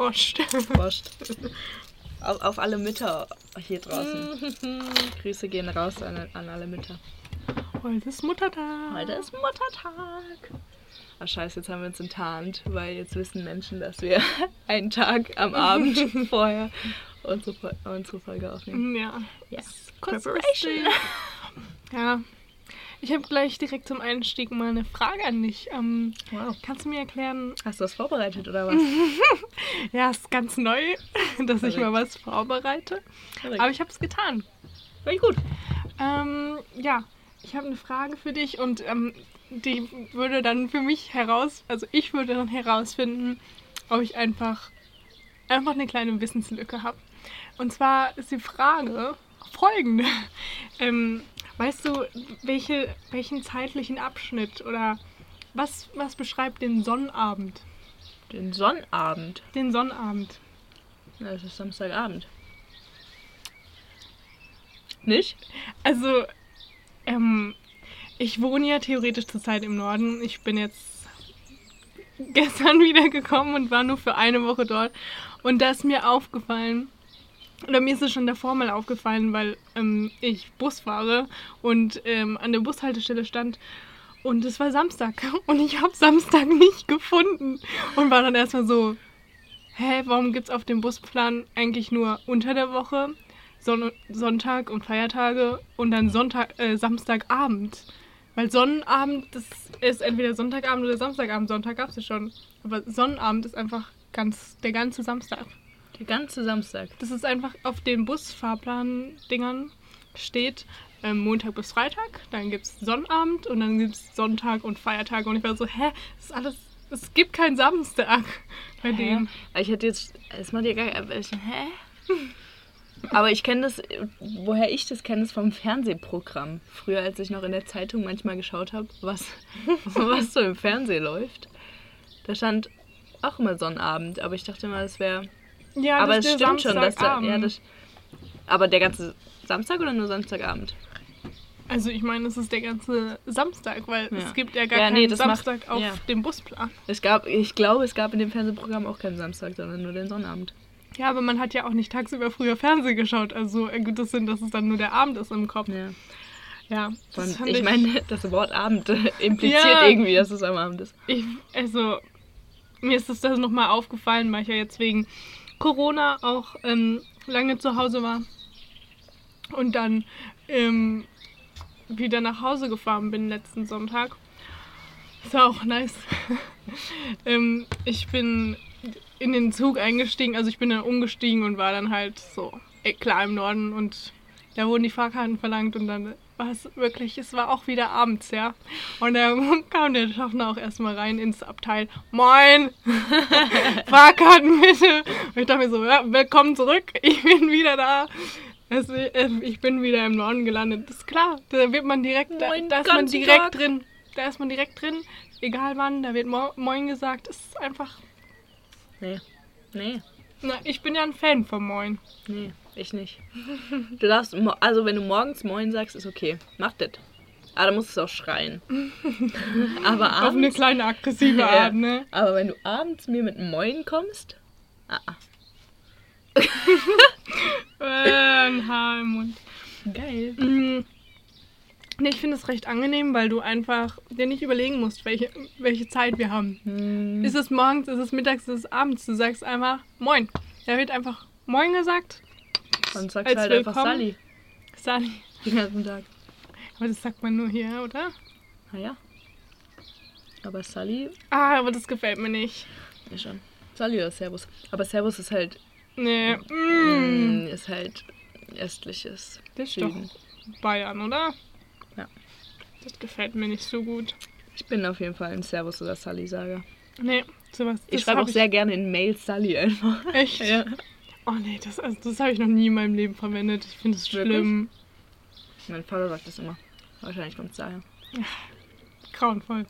Prost. Prost. auf, auf alle Mütter hier draußen. Grüße gehen raus an, an alle Mütter. Heute ist Muttertag. Heute ist Muttertag. Ach scheiße, jetzt haben wir uns enttarnt, weil jetzt wissen Menschen, dass wir einen Tag am Abend vorher unsere, unsere Folge aufnehmen. Ja. Yes. Preparation. Ja. Ich habe gleich direkt zum Einstieg mal eine Frage an dich. Ähm, Wow. kannst du mir erklären? Hast du das vorbereitet oder was? Ja, ist ganz neu, dass ich Verrückt. mal was vorbereite. Verrückt. Aber ich habe es getan. Ich gut. Ähm, ja, ich habe eine Frage für dich und ähm, die würde dann für mich heraus, also ich würde dann herausfinden, ob ich einfach, einfach eine kleine Wissenslücke habe. Und zwar ist die Frage folgende. Ähm, weißt du, welche, welchen zeitlichen Abschnitt oder was, was beschreibt den Sonnabend? Den Sonnabend. Den Sonnabend. Ja, es ist Samstagabend. Nicht? Also, ähm, ich wohne ja theoretisch zurzeit im Norden. Ich bin jetzt gestern wiedergekommen und war nur für eine Woche dort. Und da ist mir aufgefallen, oder mir ist es schon davor mal aufgefallen, weil ähm, ich Bus fahre und ähm, an der Bushaltestelle stand. Und es war Samstag und ich habe Samstag nicht gefunden. Und war dann erstmal so, hä, warum gibt es auf dem Busplan eigentlich nur unter der Woche Sonn Sonntag und Feiertage und dann Sonntag, äh, Samstagabend? Weil Sonnenabend, das ist entweder Sonntagabend oder Samstagabend. Sonntag gab es ja schon. Aber Sonnenabend ist einfach ganz, der ganze Samstag. Der ganze Samstag. Das ist einfach auf den Busfahrplan-Dingern steht ähm, Montag bis Freitag, dann gibt es Sonnabend und dann gibt es Sonntag und Feiertage. Und ich war so, hä, das ist alles, es gibt keinen Samstag bei denen. Ich hätte jetzt. Es macht ja gar ich- Hä? Aber ich kenne das, woher ich das kenne, ist vom Fernsehprogramm. Früher, als ich noch in der Zeitung manchmal geschaut habe, was, was so im Fernsehen läuft. Da stand auch immer Sonnabend, aber ich dachte immer, das wäre. Ja, aber das es stimmt schon, dass da. Ja, das, aber der ganze Samstag oder nur Samstagabend? Also ich meine, es ist der ganze Samstag, weil Ja. es gibt ja gar Ja, keinen nee, das macht- Samstag auf ja. dem Busplan. Es gab, ich glaube, es gab in dem Fernsehprogramm auch keinen Samstag, sondern nur den Sonnabend. Ja, aber man hat ja auch nicht tagsüber früher Fernsehen geschaut. Also ergibt es Sinn, dass es dann nur der Abend ist im Kopf. Ja. Ja, fand ich meine, das Wort Abend äh, impliziert irgendwie, dass es am Abend ist. Ich, also, mir ist das, das nochmal aufgefallen, weil ich ja jetzt wegen Corona auch ähm, lange zu Hause war und dann ähm, wieder nach Hause gefahren bin letzten Sonntag. Das war auch nice. ähm, ich bin in den Zug eingestiegen, also ich bin dann umgestiegen und war dann halt so, eh, klar im Norden und da wurden die Fahrkarten verlangt und dann war es wirklich, es war auch wieder abends, ja. Und da kam der Schaffner auch erstmal rein ins Abteil. Moin! Fahrkarten bitte! Und ich dachte mir so, ja, willkommen zurück, ich bin wieder da. Äh, ich bin wieder im Norden gelandet. Das ist klar, da wird man direkt, da, Moin, da ist man direkt Tag. drin. Da ist man direkt drin, egal wann, da wird Mo Moin gesagt. Es ist einfach, Nee. Nee. na, ich bin ja ein Fan von Moin. Nee, ich nicht. Du darfst, also wenn du morgens Moin sagst, ist okay. Mach das. Aber dann musst du es auch schreien. Aber Auf eine abends, kleine aggressive. Art, ne? aber wenn du abends mir mit Moin kommst, ah, ah. Äh, ein Haar im Mund. geil. Mm. Nee, ich finde es recht angenehm, weil du einfach dir nicht überlegen musst, welche, welche Zeit wir haben. Hm, Ist es morgens, ist es mittags, ist es abends? Du sagst einfach Moin. Da wird einfach Moin gesagt. Dann sagst als du halt einfach. Sally Sally. den ganzen Tag. Aber das sagt man nur hier, oder? Naja. Aber Sally Ah, aber das gefällt mir nicht. ist schon. Sally oder Servus. Aber Servus ist halt, Nee. Mm. mm, ist halt östliches Das ist doch Bayern, oder? Ja. Das gefällt mir nicht so gut. Ich bin auf jeden Fall ein Servus oder Sally Sager. Nee, sowas. Ich schreibe auch sehr gerne in Mail Sally einfach. Echt? Ja. Oh nee, das, also, das habe ich noch nie in meinem Leben verwendet. Ich finde es schlimm. Mein Vater sagt das immer. Wahrscheinlich kommt es daher. Grauenvoll.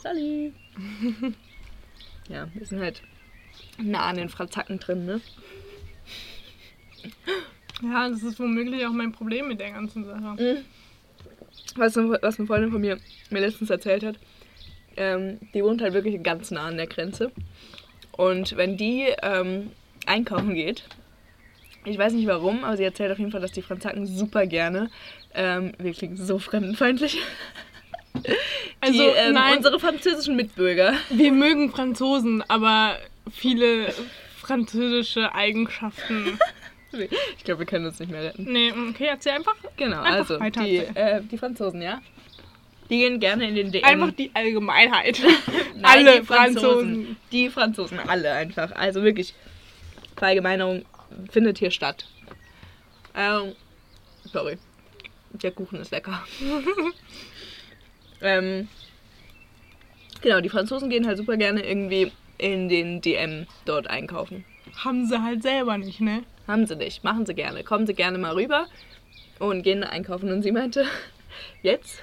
Sally. ja, wir sind halt nah an den Frazacken drin, ne? Ja, das ist womöglich auch mein Problem mit der ganzen Sache. Mhm. Was, eine- was eine Freundin von mir mir letztens erzählt hat, ähm, die wohnt halt wirklich ganz nah an der Grenze. Und wenn die ähm, einkaufen geht, ich weiß nicht warum, aber sie erzählt auf jeden Fall, dass die Franzaken super gerne, ähm, wir klingen so fremdenfeindlich, Also, die, ähm, nein. unsere französischen Mitbürger. Wir mögen Franzosen, aber viele französische Eigenschaften. Ich glaube, wir können uns nicht mehr retten. Nee, okay, erzähl einfach. Genau, Einfach also weiter die, äh, die Franzosen, ja? Die gehen gerne in den DM. Einfach die Allgemeinheit. Nein, Alle die Franzosen. Die Franzosen, alle einfach. Also wirklich, Verallgemeinerung findet hier statt. Ähm, sorry. Der Kuchen ist lecker. ähm, genau, die Franzosen gehen halt super gerne irgendwie in den DM dort einkaufen. Haben sie halt selber nicht, ne? Haben sie nicht, machen sie gerne. Kommen sie gerne mal rüber und gehen einkaufen. Und sie meinte, jetzt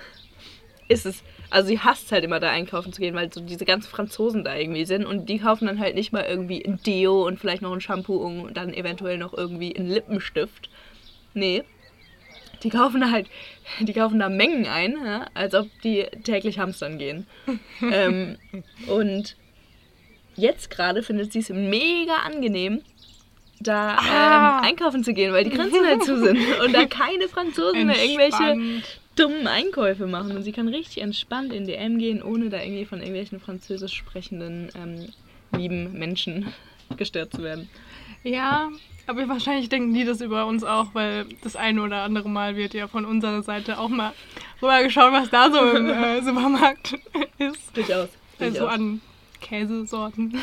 ist es, also sie hasst halt immer da einkaufen zu gehen, weil so diese ganzen Franzosen da irgendwie sind und die kaufen dann halt nicht mal irgendwie ein Deo und vielleicht noch ein Shampoo und dann eventuell noch irgendwie einen Lippenstift. Nee. Die kaufen halt, die kaufen da Mengen ein, ja, als ob die täglich hamstern gehen. ähm, und jetzt gerade findet sie es mega angenehm, da Ah. ähm, einkaufen zu gehen, weil die Grenzen halt zu sind und da keine Franzosen mehr irgendwelche. Dummen Einkäufe machen. Und sie kann richtig entspannt in DM gehen, ohne da irgendwie von irgendwelchen französisch sprechenden ähm, lieben Menschen gestört zu werden. Ja, aber wahrscheinlich denken die das über uns auch, weil das eine oder andere Mal wird ja von unserer Seite auch mal rüber geschaut, was da so im äh, Supermarkt ist. Durchaus. Also an Käsesorten.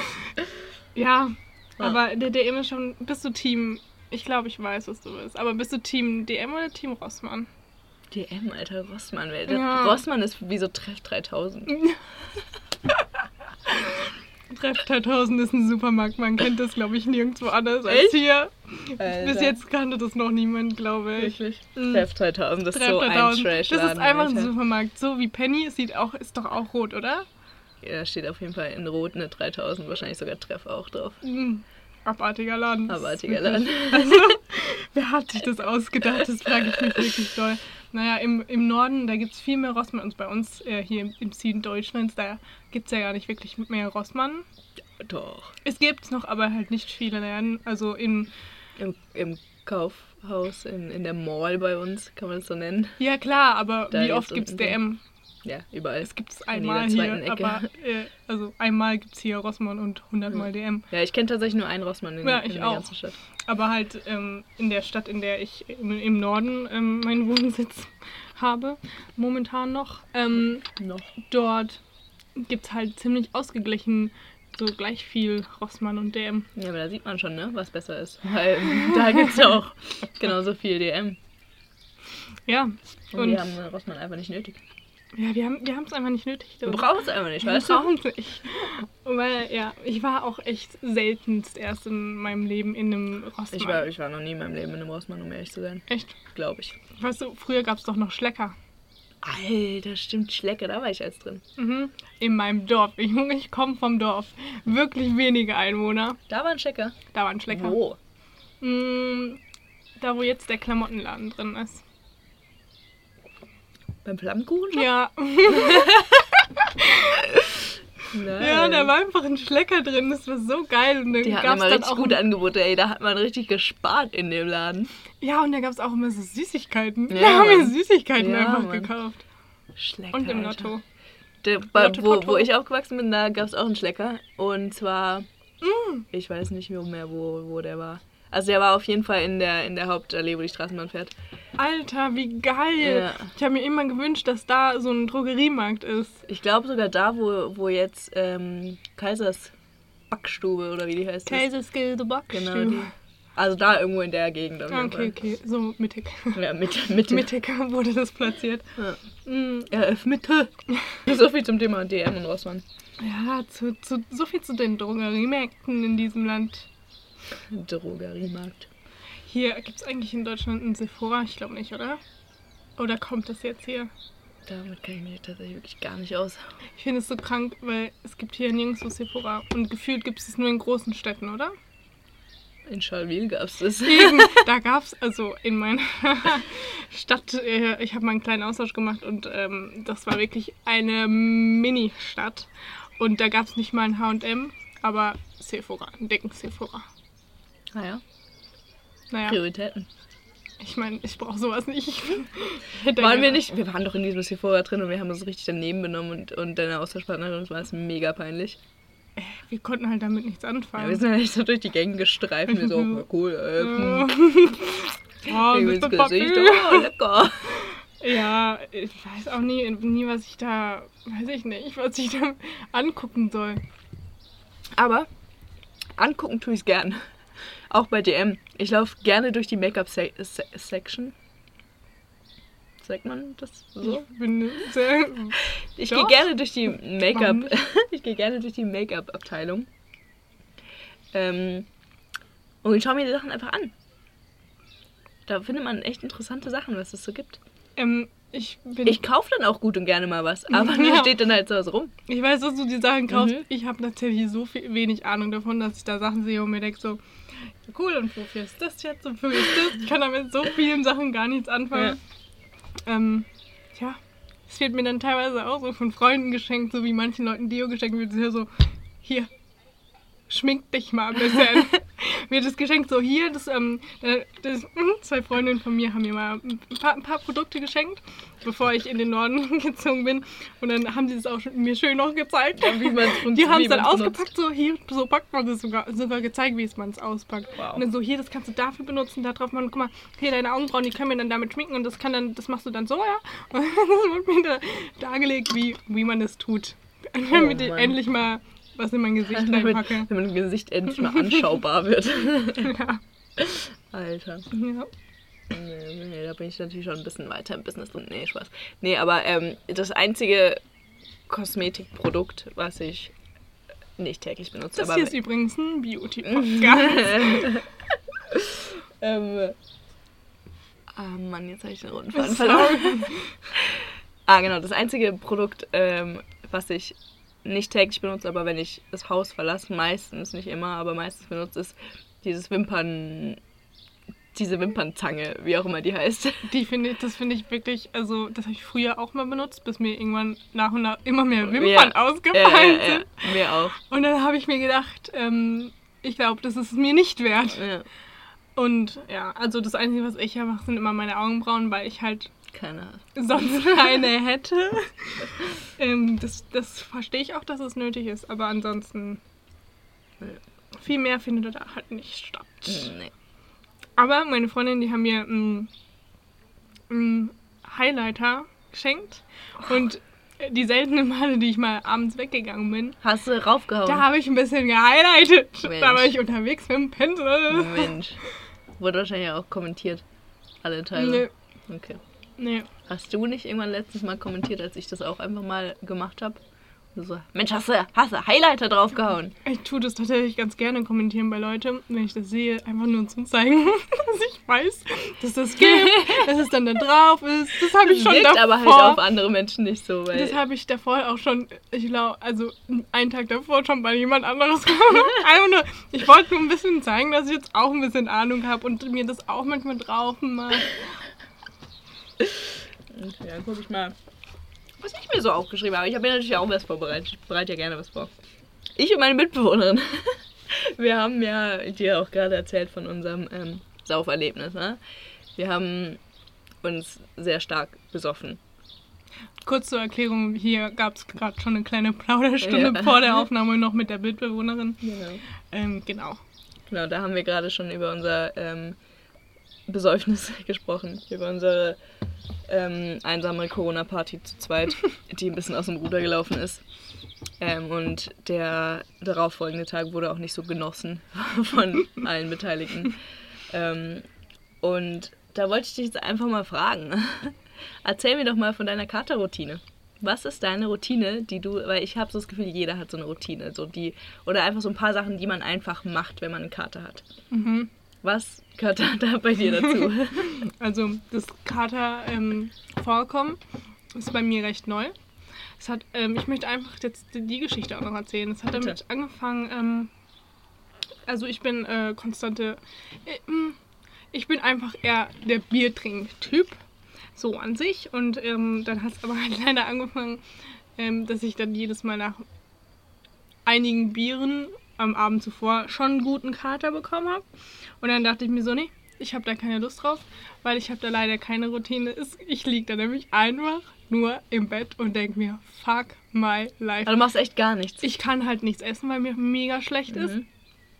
ja, aber der DM ist schon. Bist du Team. Ich glaube, ich weiß, was du bist. Aber bist du Team DM oder Team Rossmann? DM, alter Rossmann. Ja. Rossmann ist wie so Treff 3000. Treff 3000 ist ein Supermarkt. Man kennt das, glaube ich, nirgendwo anders als Echt? hier. Alter. Bis jetzt kannte das noch niemand, glaube ich. Wirklich? Mhm. Treff 3000, das ist Treff so ein 3000. trash Das ist einfach ein Supermarkt. So wie Penny. Es sieht auch, ist doch auch rot, oder? Ja, da steht auf jeden Fall in Rot eine 3000, wahrscheinlich sogar Treff auch drauf. Mhm. Abartiger Laden. Abartiger Laden. Also, wer hat sich das ausgedacht? Das frage ich mich wirklich doll. Naja, im, im Norden, da gibt es viel mehr Rossmann. Und bei uns äh, hier im, im Süden Deutschlands, da gibt es ja gar nicht wirklich mehr Rossmann. Doch. Es gibt es noch, aber halt nicht viele Läden. Also in, Im, im Kaufhaus, in, in der Mall bei uns, kann man es so nennen. ja klar, aber Da wie oft gibt es DM? Ja, überall. Es gibt es In einmal hier, Ecke. aber äh, also einmal gibt es hier Rossmann und hundertmal DM. Ja, ich kenne tatsächlich nur einen Rossmann in, Ja, in ich der auch. ganzen Stadt. Aber halt ähm, in der Stadt, in der ich im, Norden ähm, meinen Wohnsitz habe, momentan noch, ähm, Noch. dort gibt es halt ziemlich ausgeglichen so gleich viel Rossmann und DM. Ja, aber da sieht man schon, ne, was besser ist. Weil da gibt es ja auch genauso viel DM. Ja, Und, und wir haben Rossmann einfach nicht nötig. Ja, wir haben wir es einfach nicht nötig. Wir brauchen es einfach nicht, Wir weißt du? brauchen es nicht. Weil, ja, ich war auch echt seltenst erst in meinem Leben in einem Rossmann. Ich war, ich war noch nie in meinem Leben in einem Rossmann, um ehrlich zu sein. Echt? Glaube ich. Weißt du, früher gab es doch noch Schlecker. Alter, stimmt, Schlecke, da war ich als drin. Mhm. In meinem Dorf. Ich, ich komme vom Dorf. Wirklich wenige Einwohner. Da war ein Schlecker. Da waren Schlecker. Wo? Mm, da, wo jetzt der Klamottenladen drin ist. Beim Flammkuchen? Ja. Nein. ja, da war einfach ein Schlecker drin. Das war so geil. Und dann Die hatten immer richtig gute Angebote, ey. Da hat man richtig gespart in dem Laden. Ja, und da gab es auch immer so Süßigkeiten. Ja, da haben wir. Süßigkeiten Ja, einfach Mann. gekauft. Schlecker. Und im. Lotto. Der, bei, Lotto wo, wo ich aufgewachsen bin, da gab es auch einen Schlecker. Und zwar, Mm. ich weiß nicht mehr, wo, wo der war. Also der war auf jeden Fall in der, in der Hauptallee, wo die Straßenbahn fährt. Alter, wie geil. Ja. Ich habe mir immer gewünscht, dass da so ein Drogeriemarkt ist. Ich glaube sogar da, wo, wo jetzt ähm, Kaisers Backstube oder wie die heißt. ist. Kaiserskilde Genau, die. Also da irgendwo in der Gegend. Auf jeden Okay, okay, so mittig. Ja, Mitte. Mitte. Mittig wurde das platziert. Ja. Mm, RF Mitte. so viel zum Thema DM und Rossmann. Ja, zu, zu, so viel zu den Drogeriemärkten in diesem Land. Drogeriemarkt. Hier gibt es eigentlich in Deutschland einen Sephora? Ich glaube nicht, oder? Oder kommt das jetzt hier? Damit kenne ich mich tatsächlich wirklich gar nicht aus. Ich finde es so krank, weil es gibt hier nirgendwo Sephora. Und gefühlt gibt es es nur in großen Städten, oder? In Schalwil gab es das. Eben, da gab es, also in meiner Stadt, äh, ich habe mal einen kleinen Austausch gemacht und ähm, das war wirklich eine Mini-Stadt. Und da gab es nicht mal ein H&M, aber Sephora, einen dicken Sephora. Naja, Naja, Prioritäten. ich meine, ich brauche sowas nicht. Waren wir nicht, wir waren doch in diesem Sephora drin und wir haben uns richtig daneben benommen und, und deine Austauschpartnerin, war es mega peinlich. Wir konnten halt damit nichts Ja, wir anfangen. sind halt so durch die Gänge gestreift und wir so, oh, cool, äh, hm, oh, Mr. Gesicht, oh, lecker. Ja, ich weiß auch nie, nie, was ich da, weiß ich nicht, was ich da angucken soll. Aber angucken tue ich es gern. Auch bei DM. Ich laufe gerne durch die Make-up-Section. Sagt man das so? Ich bin sehr. Ich gehe gerne durch die Make-up. Ich gehe gerne durch die Make-up-Abteilung. Ähm, und ich schaue mir die Sachen einfach an. Da findet man echt interessante Sachen, was es so gibt. Ähm, ich. Ich kaufe dann auch gut und gerne mal was, aber Ja. steht dann halt so was rum. Ich weiß, dass du die Sachen kaufst. Mhm. Ich habe tatsächlich so viel, wenig Ahnung davon, dass ich da Sachen sehe und mir denke so, cool, und wofür ist das jetzt und wofür ist das? Ich kann damit mit so vielen Sachen gar nichts anfangen. Ähm, ja, es wird mir dann teilweise auch so von Freunden geschenkt, so wie manchen Leuten Dio geschenkt wird. Es ist ja so, hier, schmink dich mal ein bisschen. mir das geschenkt so hier, das, ähm, äh, das, zwei Freundinnen von mir haben mir mal ein paar, ein paar Produkte geschenkt, bevor ich in den Norden gezogen bin. Und dann haben sie es auch mir schön noch gezeigt. Ja, wie man's Die haben es dann ausgepackt, so hier, so packt man das sogar, sogar gezeigt, wie man es auspackt. Wow. Und dann so, hier, das kannst du dafür benutzen, da drauf machen, guck mal, hier deine Augenbrauen, die können wir dann damit schminken und das kann dann, das machst du dann so, ja. Und das wird mir da dargelegt, wie, wie man das tut. Damit ich Mann. endlich mal was in mein Gesicht reinpacke. damit mein Gesicht endlich mal anschaubar wird. Ja. Alter. ja. Nee, nee, da bin ich natürlich schon ein bisschen weiter im Business drin. Nee, Spaß. Nee, aber ähm, das einzige Kosmetikprodukt, was ich nicht täglich benutze, Das aber hier ist übrigens ein Beauty-Podcast. ähm, ah Mann, jetzt habe ich den roten Faden verloren. ah, genau, das einzige Produkt, ähm, was ich nicht täglich benutze, aber wenn ich das Haus verlasse, meistens, nicht immer, aber meistens benutze, ist dieses Wimpern, diese Wimpernzange, wie auch immer die heißt. Die finde ich, das finde ich wirklich, also das habe ich früher auch mal benutzt, bis mir irgendwann nach und nach immer mehr Wimpern Ja. ausgefallen Äh, äh, sind. mir auch. Und dann habe ich mir gedacht, ähm, ich glaube, das ist es mir nicht wert. Ja, Und ja, also das Einzige, was ich ja mache, sind immer meine Augenbrauen, weil ich halt keine sonst keine hätte. ähm, das, das verstehe ich auch, dass es nötig ist, aber ansonsten Ja. viel mehr findet da halt nicht statt. Nee. Aber meine Freundin, die haben mir einen einen Highlighter geschenkt und die seltenen Male, die ich mal abends weggegangen bin, Hast du raufgehauen? da habe ich ein bisschen gehighlightet. Mensch. Da war ich unterwegs mit dem Pinsel. Mensch. Wurde wahrscheinlich auch kommentiert. Alle Teile. Nee, Okay. Nee. Hast du nicht irgendwann letztes Mal kommentiert, als ich das auch einfach mal gemacht habe? So, Mensch, hast du, hast du Highlighter draufgehauen? Ich tue das tatsächlich ganz gerne kommentieren bei Leuten, wenn ich das sehe, einfach nur zum zeigen, dass ich weiß, dass das gibt, dass es dann da drauf ist. Das habe ich schon Wirkt davor. aber halt auf andere Menschen nicht so, weil. Das habe ich davor auch schon, ich glaube, also einen Tag davor schon bei jemand anderes. Einfach nur, ich wollte nur ein bisschen zeigen, dass ich jetzt auch ein bisschen Ahnung habe und mir das auch manchmal drauf mache. Ja, guck ich mal, was ich mir so aufgeschrieben habe. Ich habe mir natürlich auch was vorbereitet. Ich bereite ja gerne was vor. Ich und meine Mitbewohnerin. Wir haben ja dir auch gerade erzählt von unserem ähm, Sauferlebnis. Ne? Wir haben uns sehr stark besoffen. Kurz zur Erklärung, hier gab es gerade schon eine kleine Plauderstunde Ja. vor der Aufnahme noch mit der Mitbewohnerin. Genau. Ähm, genau. Genau, da haben wir gerade schon über unser ähm, Besäufnis gesprochen. Über unsere ähm, einsame Corona-Party zu zweit, die ein bisschen aus dem Ruder gelaufen ist. Ähm, und der darauffolgende Tag wurde auch nicht so genossen von allen Beteiligten. Ähm, und da wollte ich dich jetzt einfach mal fragen. Erzähl mir doch mal von deiner Katerroutine. Was ist deine Routine, die du, weil ich habe so das Gefühl, jeder hat so eine Routine, so die oder einfach so ein paar Sachen, die man einfach macht, wenn man einen Kater hat. Mhm. Was gehört da, bei dir dazu? Also das Kater ähm, vorkommen ist bei mir recht neu. Es hat, ähm, ich möchte einfach jetzt die Geschichte auch noch erzählen. Es hat Bitte. damit angefangen, ähm, also ich bin äh, konstante, äh, mm, ich bin einfach eher der Biertrink-Typ, so an sich. Und ähm, dann hat es aber halt leider angefangen, ähm, dass ich dann jedes Mal nach einigen Bieren am Abend zuvor schon einen guten Kater bekommen habe. Und dann dachte ich mir so, nee, ich habe da keine Lust drauf, weil ich habe da leider keine Routine. Ich liege da nämlich einfach nur im Bett und denke mir, fuck my life. Aber du machst echt gar nichts. Ich kann halt nichts essen, weil mir mega schlecht ist. Mhm.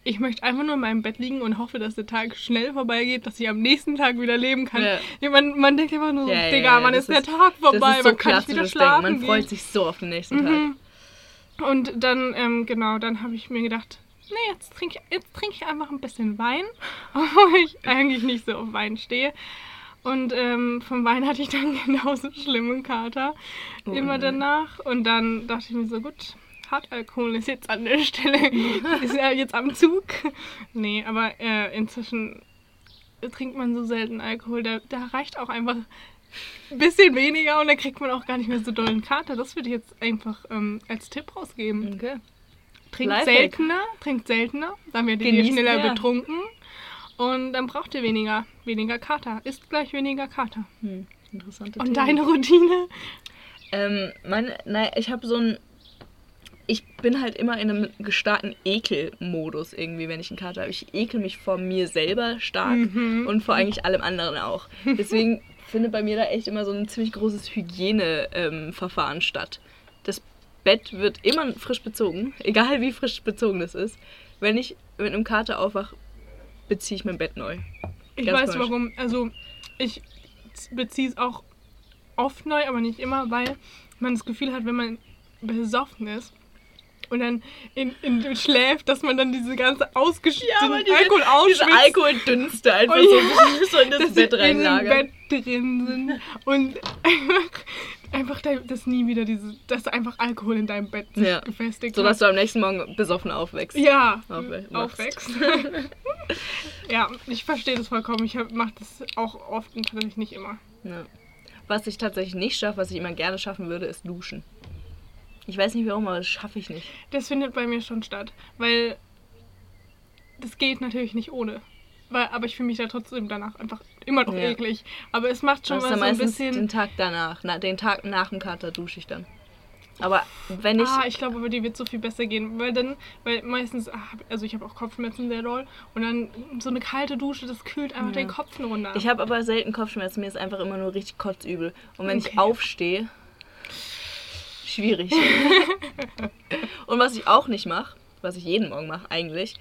Ich möchte einfach nur in meinem Bett liegen und hoffe, dass der Tag schnell vorbeigeht, dass ich am nächsten Tag wieder leben kann. Ja. Man, man denkt immer nur so, Ja, Digga, ja, wann das ist der ist- Tag vorbei? ist so wann kann ich wieder schlafen Denken. Man freut sich so auf den nächsten Tag. Mhm. Und dann, ähm, genau, dann habe ich mir gedacht, nee, jetzt trinke ich, jetzt trink ich einfach ein bisschen Wein, obwohl ich eigentlich nicht so auf Wein stehe. Und ähm, vom Wein hatte ich dann genauso schlimmen Kater Oh immer nein. danach. Und dann dachte ich mir so, gut, Hartalkohol ist jetzt an der Stelle, ist ja jetzt am Zug. Nee, aber äh, inzwischen trinkt man so selten Alkohol, da, da reicht auch einfach ein bisschen weniger und dann kriegt man auch gar nicht mehr so dollen Kater. Das würde ich jetzt einfach ähm, als Tipp rausgeben. Okay. Trinkt Lifehack. seltener, trinkt seltener, dann werdet ihr schneller mehr. betrunken und dann braucht ihr weniger, weniger Kater. Ist gleich weniger Kater. Hm. Interessante Und Theorie. deine Routine? Ähm, meine, naja, ich habe so ein. Ich bin halt immer in einem gestarken Ekelmodus irgendwie, wenn ich einen Kater habe. Ich ekel mich vor mir selber stark Mhm. und vor eigentlich allem anderen auch. Deswegen findet bei mir da echt immer so ein ziemlich großes Hygieneverfahren statt. Das Bett wird immer frisch bezogen, egal wie frisch bezogen es ist. Wenn ich mit einem Kater aufwache, beziehe ich mein Bett neu. Ich Ganz weiß komisch. warum. Also, ich beziehe es auch oft neu, aber nicht immer, weil man das Gefühl hat, wenn man besoffen ist und dann in, in, schläft, dass man dann diese ganze ausgeschütteten weil diese- Alkohol Diese ausschwitzt. Alkoholdünste einfach Oh ja. so, so in das Bett reinlagern. Bett drin sind und einfach, einfach da- dass nie wieder diese, dass einfach Alkohol in deinem Bett sich Ja. gefestigt So dass du am nächsten Morgen besoffen aufwächst. ja, Aufwe- machst. aufwächst. ja, ich verstehe das vollkommen. Ich mache das auch oft und tatsächlich nicht immer. Ja. Was ich tatsächlich nicht schaffe, was ich immer gerne schaffen würde, ist duschen. Ich weiß nicht warum, aber das schaffe ich nicht. Das findet bei mir schon statt, weil das geht natürlich nicht ohne. Weil, aber ich fühle mich da trotzdem danach einfach immer noch Ja. eklig. Aber es macht schon ist mal so ein bisschen. den Tag danach. Na, den Tag nach dem Kater dusche ich dann. Aber wenn ich. ah, ich glaube, aber die wird so viel besser gehen, weil dann, weil meistens, ah, also ich habe auch Kopfschmerzen sehr doll und dann so eine kalte Dusche, das kühlt einfach Ja. den Kopf nur runter. Ich habe aber selten Kopfschmerzen, mir ist einfach immer nur richtig kotzübel. Und wenn Okay. ich aufstehe, schwierig. Und was ich auch nicht mache, was ich jeden Morgen mache eigentlich,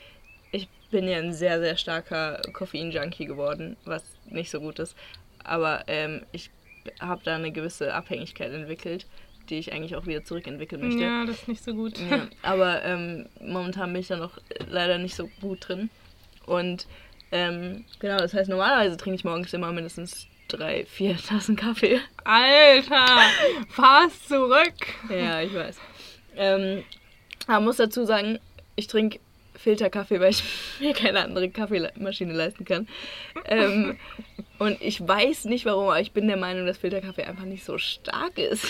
ich bin ja ein sehr, sehr starker Koffein-Junkie geworden, was nicht so gut ist. Aber ähm, ich habe da eine gewisse Abhängigkeit entwickelt, die ich eigentlich auch wieder zurückentwickeln möchte. ja, das ist nicht so gut. Ja, aber ähm, momentan bin ich da noch leider nicht so gut drin. Und ähm, genau, das heißt, normalerweise trinke ich morgens immer mindestens drei, vier Tassen Kaffee. Alter, fahr's zurück. Ja, ich weiß. Ähm, aber muss dazu sagen, ich trinke Filterkaffee, weil ich mir keine andere Kaffeemaschine leisten kann. Ähm, und ich weiß nicht warum, aber ich bin der Meinung, dass Filterkaffee einfach nicht so stark ist.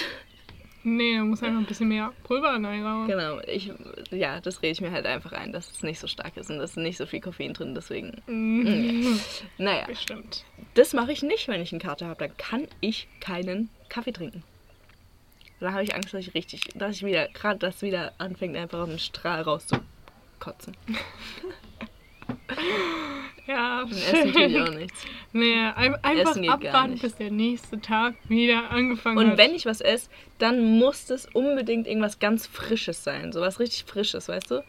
Nee, da muss einfach ein bisschen mehr Pulver reinrauen. Genau, ich, ja, das rede ich mir halt einfach ein, dass es nicht so stark ist und da ist nicht so viel Koffein drin, deswegen. Mhm. Naja, Bestimmt. das mache ich nicht, wenn ich einen Kater habe. Dann kann ich keinen Kaffee trinken. Da habe ich Angst, dass ich richtig, dass ich wieder, gerade das wieder anfängt, einfach aus dem Strahl rauszukotzen. Ja, Und essen tue ich auch nichts. Nee, ein, einfach abwarten, bis der nächste Tag wieder angefangen Und hat. wenn ich was esse, dann muss es unbedingt irgendwas ganz Frisches sein. So was richtig Frisches, weißt du?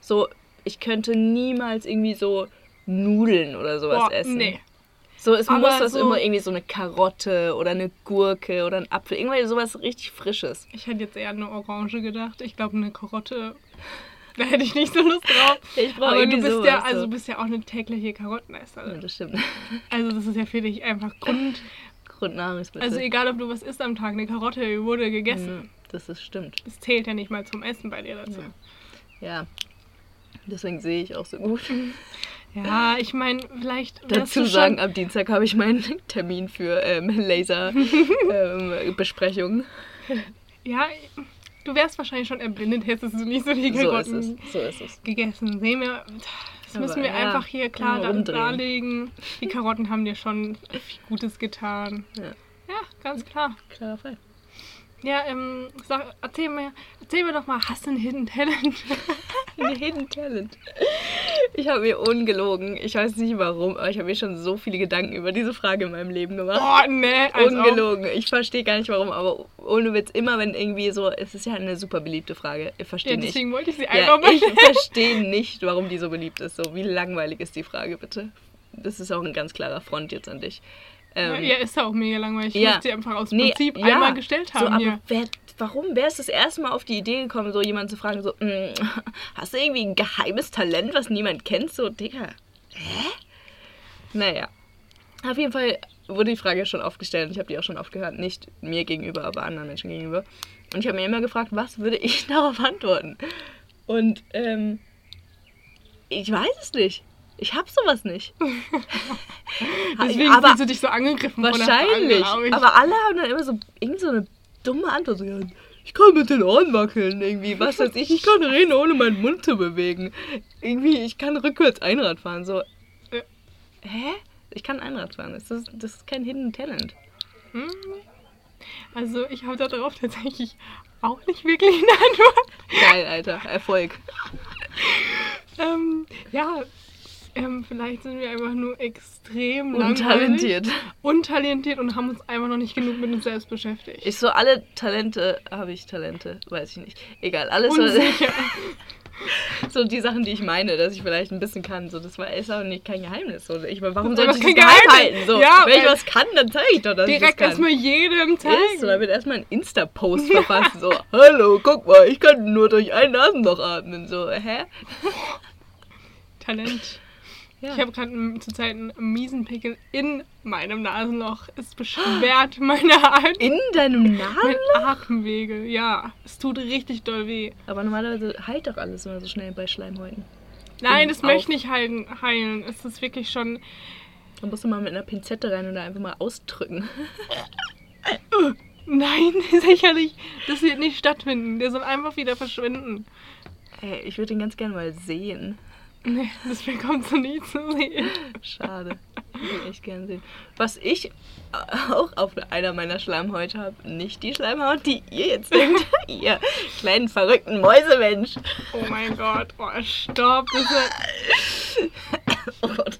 So, ich könnte niemals irgendwie so Nudeln oder sowas Boah, essen. nee. So, es Aber muss das so- immer irgendwie so eine Karotte oder eine Gurke oder ein Apfel. Irgendwas sowas richtig Frisches. Ich hätte jetzt eher eine Orange gedacht. Ich glaube, eine Karotte, da hätte ich nicht so Lust drauf. Ich brauche Aber du bist sowas. ja, also so. du bist ja auch eine tägliche ja, Karottenesserin. das stimmt. Also das ist ja für dich einfach Grund. Grundnahrungsmittel. Also egal, ob du was isst am Tag, eine Karotte wurde gegessen. Das ist stimmt. Das zählt ja nicht mal zum Essen bei dir dazu. Ja. Deswegen sehe ich auch so gut. Ja, ich meine, vielleicht Dazu sagen, am Dienstag habe ich meinen Termin für ähm, Laser-Besprechungen. ja, du wärst wahrscheinlich schon erblindet, hättest du nicht so die so ist Karotten es. So ist es. gegessen. Sehen wir, das Aber müssen wir ja, einfach hier klar darlegen. Die Karotten haben dir schon viel Gutes getan. Ja. Ja, ganz klar. Klarer Fall. Ja, ähm, sag, erzähl mir, erzähl mir doch mal, hast du einen Hidden Talent? Ein Hidden Talent. Ich habe mir ungelogen, ich weiß nicht warum, aber ich habe mir schon so viele Gedanken über diese Frage in meinem Leben gemacht. Oh, nee, als ob. Ungelogen. Ich verstehe gar nicht warum, aber ohne Witz, immer wenn irgendwie so, es ist ja eine super beliebte Frage. Ich verstehe Ja, nicht. deswegen wollte ich sie Ja, einfach mal ich verstehe nicht, warum die so beliebt ist. So, wie langweilig ist die Frage, bitte? Das ist auch ein ganz klarer Front jetzt an dich. Ähm, Ja, ist ja auch mega langweilig. Ich Ja. muss sie einfach aus nee, Prinzip ja, einmal gestellt so, haben aber hier. Wer, warum? Wer ist das erste Mal auf die Idee gekommen, so jemanden zu fragen, so, "Mm, hast du irgendwie ein geheimes Talent, was niemand kennt? So, Digga, hä? Naja. Auf jeden Fall wurde die Frage schon oft gestellt und ich habe die auch schon oft gehört. Nicht mir gegenüber, aber anderen Menschen gegenüber. Und ich habe mir immer gefragt, was würde ich darauf antworten? Und ähm, ich weiß es nicht. Ich habe sowas nicht. Deswegen aber fühlst du dich so angegriffen von wahrscheinlich. Ich. aber alle haben dann immer so irgend so eine dumme Antwort. So, ja, ich kann mit den Ohren wackeln, irgendwie. Was weiß ich, ich kann reden, ohne meinen Mund zu bewegen. Irgendwie, ich kann rückwärts Einrad fahren. So, Ja. hä? Ich kann Einrad fahren. Das ist, das ist kein Hidden Talent. Hm. Also ich habe darauf tatsächlich auch nicht wirklich eine Antwort. Geil, Alter. Erfolg. Ähm, ja, ähm, vielleicht sind wir einfach nur extrem Untalentiert. untalentiert und haben uns einfach noch nicht genug mit uns selbst beschäftigt. Ich so, alle Talente, habe ich Talente? Weiß ich nicht. Egal, alles so, Unsicher. so die Sachen, die ich meine, dass ich vielleicht ein bisschen kann. So, das war, ist auch nicht kein Geheimnis. So, ich meine, warum sollte ich das geheim halten? So, Ja, wenn ich was kann, dann zeige ich doch, dass ich Direkt das kann. erstmal jedem zeigen. So, da wird erstmal ein Insta-Post verfasst. So, hallo, guck mal, ich kann nur durch ein Nasenloch atmen. So, hä? Talent. Ja. Ich habe gerade zurzeit einen miesen Pickel in meinem Nasenloch. Es beschwert meine, At In deinem Namen? meine Atemwege. Ja, es tut richtig doll weh. Aber normalerweise heilt doch alles immer so schnell bei Schleimhäuten. Nein, das möchte nicht heilen. heilen. Es ist wirklich schon. Dann musst du mal mit einer Pinzette rein und da einfach mal ausdrücken. Nein, sicherlich. Das wird nicht stattfinden. Der soll einfach wieder verschwinden. Ey, ich würde ihn ganz gerne mal sehen. Nee, das bekommst du nie zu sehen. Schade. Ich würde echt gern sehen. Was ich auch auf einer meiner Schleimhäute habe, nicht die Schleimhaut, die ihr jetzt denkt. ihr kleinen verrückten Mäusemensch. Oh mein Gott. Oh, stopp. Das ist, Oh Gott.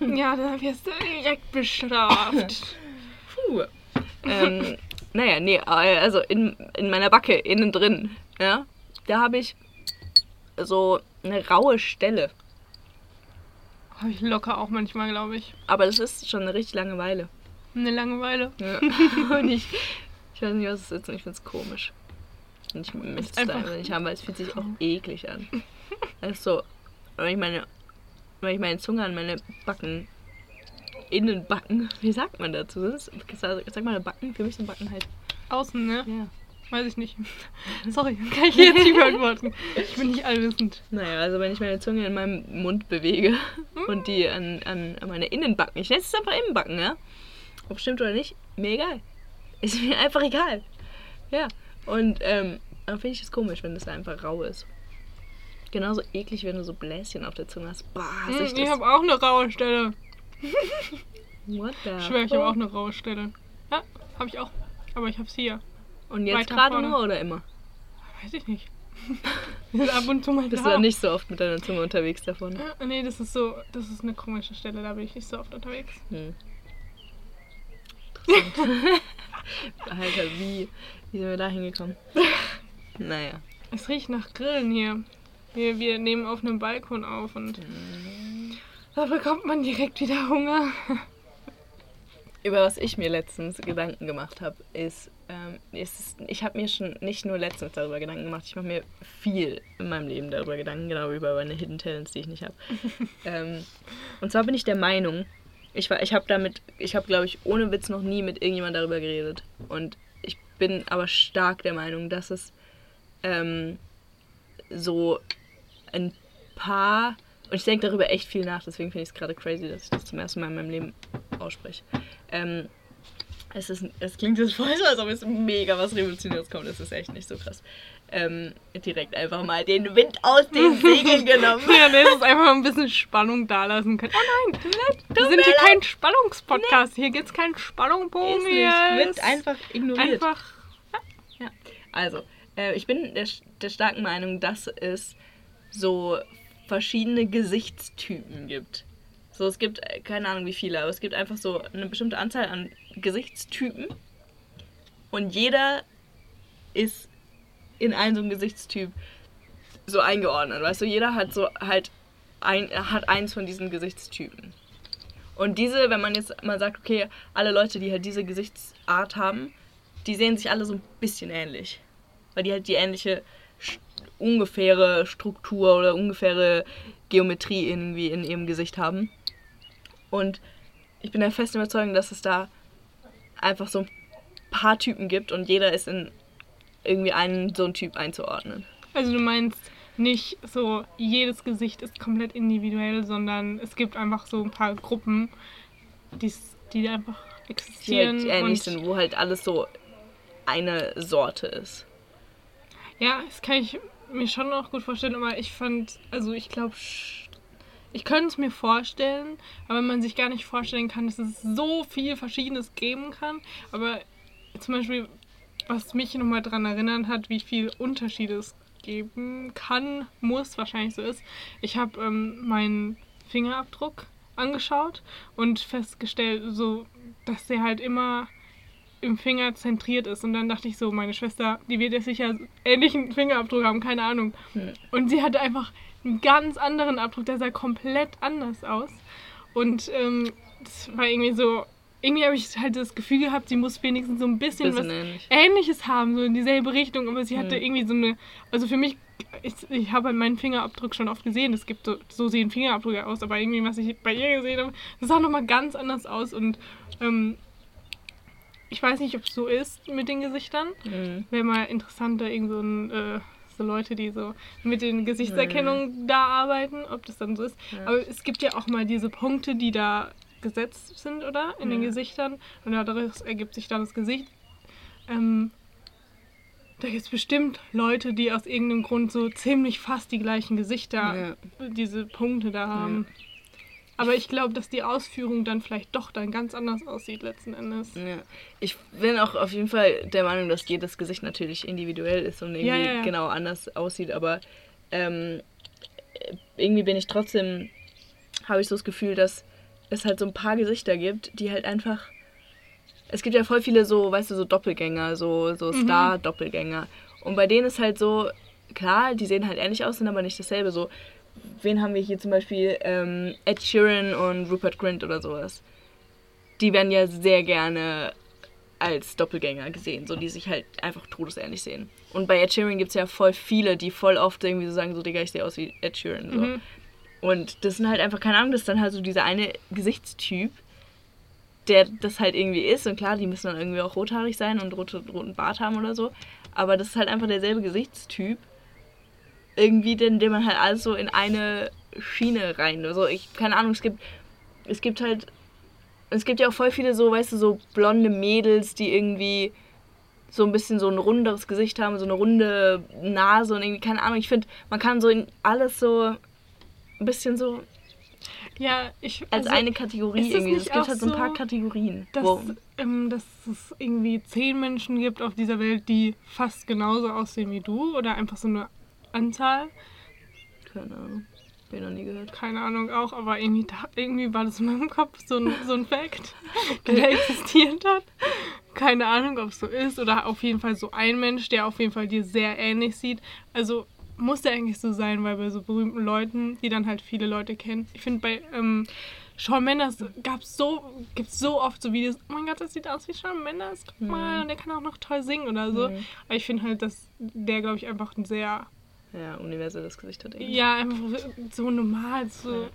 ja, da wirst du direkt bestraft. Puh. Ähm, naja, nee, also in, in meiner Backe, innen drin, ja, da habe ich so eine raue Stelle. Habe ich locker auch manchmal, glaube ich. Aber das ist schon eine richtig lange Weile. Eine Langeweile. Ja. Und ich, ich weiß nicht, was es ist und ich finde es komisch. Und ich möchte es einfach- nicht haben, weil es fühlt sich auch eklig an. Also, wenn ich meine, wenn ich meine Zunge an meine Backen, Innenbacken, wie sagt man dazu? Sag mal Backen, für mich sind Backen halt. Außen, ne? Ja. Weiß ich nicht. Sorry, kann ich jetzt nicht beantworten. Ich bin nicht allwissend. Naja, also wenn ich meine Zunge in meinem Mund bewege Hm? und die an, an, an meine Innenbacken, ich nenne es einfach Innenbacken, ja? Ob stimmt oder nicht, mir egal. Ist mir einfach egal. Ja. Und ähm, dann finde ich es komisch, wenn das einfach rau ist. Genauso eklig, wenn du so Bläschen auf der Zunge hast. Bah, Hm, ich habe auch eine raue Stelle. What the Ich schwöre, ich habe auch eine raue Stelle. Ja, habe ich auch. Aber ich habe es hier. Und jetzt weiter gerade vorne. nur oder immer? Weiß ich nicht. Ab und zu mal Bist da. du nicht so oft mit deiner Zunge unterwegs davon? Äh, Nee, das ist so, das ist eine komische Stelle, da bin ich nicht so oft unterwegs. Hm. Interessant. Alter, wie, wie sind wir da hingekommen? Naja. Es riecht nach Grillen hier. Wir, wir nehmen auf einem Balkon auf und da bekommt man direkt wieder Hunger. Über was ich mir letztens Gedanken gemacht habe, ist, ähm, ist ich habe mir schon nicht nur letztens darüber Gedanken gemacht, ich mache mir viel in meinem Leben darüber Gedanken, genau über meine Hidden Talents, die ich nicht habe. ähm, und zwar bin ich der Meinung, ich, war- ich habe damit, ich habe glaube ich ohne Witz noch nie mit irgendjemand darüber geredet. Und ich bin aber stark der Meinung, dass es ähm, so ein paar, und ich denke darüber echt viel nach, deswegen finde ich es gerade crazy, dass ich das zum ersten Mal in meinem Leben ausspreche. Ähm, es, ist, es klingt jetzt voll so, als ob es mega was Revolutionäres kommt. Das ist echt nicht so krass. Ähm, direkt einfach mal den Wind aus den Segeln genommen. Ja, nee, das ist einfach mal ein bisschen Spannung da lassen können. Oh nein, wir sind hier kein Spannungspodcast. Hier gibt's keinen Spannungsbogen. Ist hier ist einfach ignoriert. einfach Ja, also, äh, ich bin der, der starken Meinung, dass es so verschiedene Gesichtstypen gibt. So, es gibt äh, keine Ahnung wie viele, aber es gibt einfach so eine bestimmte Anzahl an Gesichtstypen. Und jeder ist in einen so einen Gesichtstyp so eingeordnet. Weißt du, jeder hat so halt ein, hat eins von diesen Gesichtstypen. Und diese, wenn man jetzt mal sagt, okay, alle Leute, die halt diese Gesichtsart haben, die sehen sich alle so ein bisschen ähnlich. Weil die halt die ähnliche st- ungefähre Struktur oder ungefähre Geometrie irgendwie in ihrem Gesicht haben. Und ich bin der festen Überzeugung, dass es da einfach so ein paar Typen gibt und jeder ist in irgendwie einen so einen Typ einzuordnen. Also du meinst nicht so, jedes Gesicht ist komplett individuell, sondern es gibt einfach so ein paar Gruppen, die einfach Die existieren. halt ähnlich und sind, wo halt alles so eine Sorte ist. Ja, das kann ich mir schon noch gut vorstellen, aber ich fand, also ich glaube, ich könnte es mir vorstellen, aber wenn man sich gar nicht vorstellen kann, dass es so viel Verschiedenes geben kann. Aber zum Beispiel, was mich nochmal daran erinnert hat, wie viel Unterschiede es geben kann, muss, wahrscheinlich so ist. Ich habe ähm, meinen Fingerabdruck angeschaut und festgestellt, so, dass der halt immer im Finger zentriert ist. Und dann dachte ich so, meine Schwester, die wird jetzt sicher ähnlichen Fingerabdruck haben, keine Ahnung. Und sie hatte einfach einen ganz anderen Abdruck, der sah komplett anders aus. Und ähm, das war irgendwie so, irgendwie habe ich halt das Gefühl gehabt, sie muss wenigstens so ein bisschen, Bisschen was ähnlich. Ähnliches haben, so in dieselbe Richtung. Aber sie hatte Hm. irgendwie so eine, also für mich, ich, ich habe halt meinen Fingerabdruck schon oft gesehen. Es gibt so, so sehen Fingerabdrücke aus, aber irgendwie, was ich bei ihr gesehen habe, das sah nochmal ganz anders aus. Und ähm, ich weiß nicht, ob es so ist mit den Gesichtern. Mhm. Wäre mal interessant, da irgend so, ein, äh, so Leute, die so mit den Gesichtserkennungen da arbeiten, ob das dann so ist. Ja. Aber es gibt ja auch mal diese Punkte, die da gesetzt sind, oder? In den Ja. Gesichtern. Und daraus ergibt sich dann das Gesicht. Ähm, da gibt es bestimmt Leute, die aus irgendeinem Grund so ziemlich fast die gleichen Gesichter, diese Punkte da haben. Aber ich glaube, dass die Ausführung dann vielleicht doch dann ganz anders aussieht letzten Endes. Ja. Ich bin auch auf jeden Fall der Meinung, dass jedes Gesicht natürlich individuell ist und irgendwie Ja, ja, genau anders aussieht, aber ähm, irgendwie bin ich trotzdem, habe ich so das Gefühl, dass es halt so ein paar Gesichter gibt, die halt einfach. Es gibt ja voll viele so, weißt du, so Doppelgänger, so, so Mhm. Star-Doppelgänger. Und bei denen ist halt so, klar, die sehen halt ähnlich aus, sind aber nicht dasselbe. So, wen haben wir hier zum Beispiel? Ähm, Ed Sheeran und Rupert Grint oder sowas. Die werden ja sehr gerne als Doppelgänger gesehen, so die sich halt einfach todesähnlich sehen. Und bei Ed Sheeran gibt es ja voll viele, die voll oft irgendwie so sagen, so Digga, ich sehe aus wie Ed Sheeran. So. Mhm. Und das sind halt einfach, keine Ahnung, das ist dann halt so dieser eine Gesichtstyp, der das halt irgendwie ist. Und klar, die müssen dann irgendwie auch rothaarig sein und rote, roten Bart haben oder so. Aber das ist halt einfach derselbe Gesichtstyp. Irgendwie, den, den man halt alles so in eine Schiene rein. Also ich, keine Ahnung, es gibt, es gibt halt, es gibt ja auch voll viele so, weißt du, so blonde Mädels, die irgendwie so ein bisschen so ein runderes Gesicht haben, so eine runde Nase und irgendwie, keine Ahnung, ich finde, man kann so in alles so ein bisschen so Ja, ich. als also, eine Kategorie irgendwie. Es gibt halt so ein paar Kategorien. dass, wo, ähm, dass es irgendwie zehn Menschen gibt auf dieser Welt, die fast genauso aussehen wie du oder einfach so eine Anzahl. keine Ahnung, hab ich noch nie gehört. Keine Ahnung auch, aber irgendwie, da, irgendwie war das in meinem Kopf so ein, so ein Fact, der existiert hat. Keine Ahnung, ob es so ist oder auf jeden Fall so ein Mensch, der auf jeden Fall dir sehr ähnlich sieht. Also muss der eigentlich so sein, weil bei so berühmten Leuten, die dann halt viele Leute kennen. Ich finde bei ähm, Shawn Mendes gab's so, gibt's so oft so Videos, oh mein Gott, das sieht aus wie Shawn Mendes, guck mal, und der kann auch noch toll singen oder so. Mhm. Aber ich finde halt, dass der, glaube ich, einfach ein sehr, Ja, universelles Gesicht hat irgendwie. ja, einfach so normal, so Ja,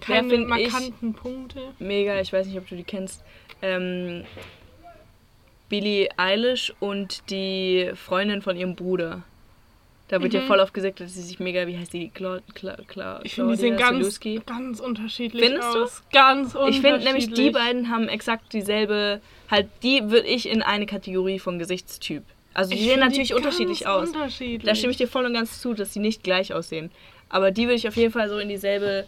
keine ich- markanten Punkte. Mega, ich weiß nicht, ob du die kennst. Ähm, Billie Eilish und die Freundin von ihrem Bruder. Da wird ja Mhm. voll oft gesagt, dass sie sich mega, wie heißt die, Cla Cla Cla Ich finde, die sehen Claudia ganz, ganz unterschiedlich Findest du? Ganz unterschiedlich. Ich finde nämlich, die beiden haben exakt dieselbe, halt, die würde ich in eine Kategorie von Gesichtstyp. Also die Ich sehen natürlich die unterschiedlich aus. Unterschiedlich. Da stimme ich dir voll und ganz zu, dass sie nicht gleich aussehen. Aber die würde ich auf jeden Fall so in dieselbe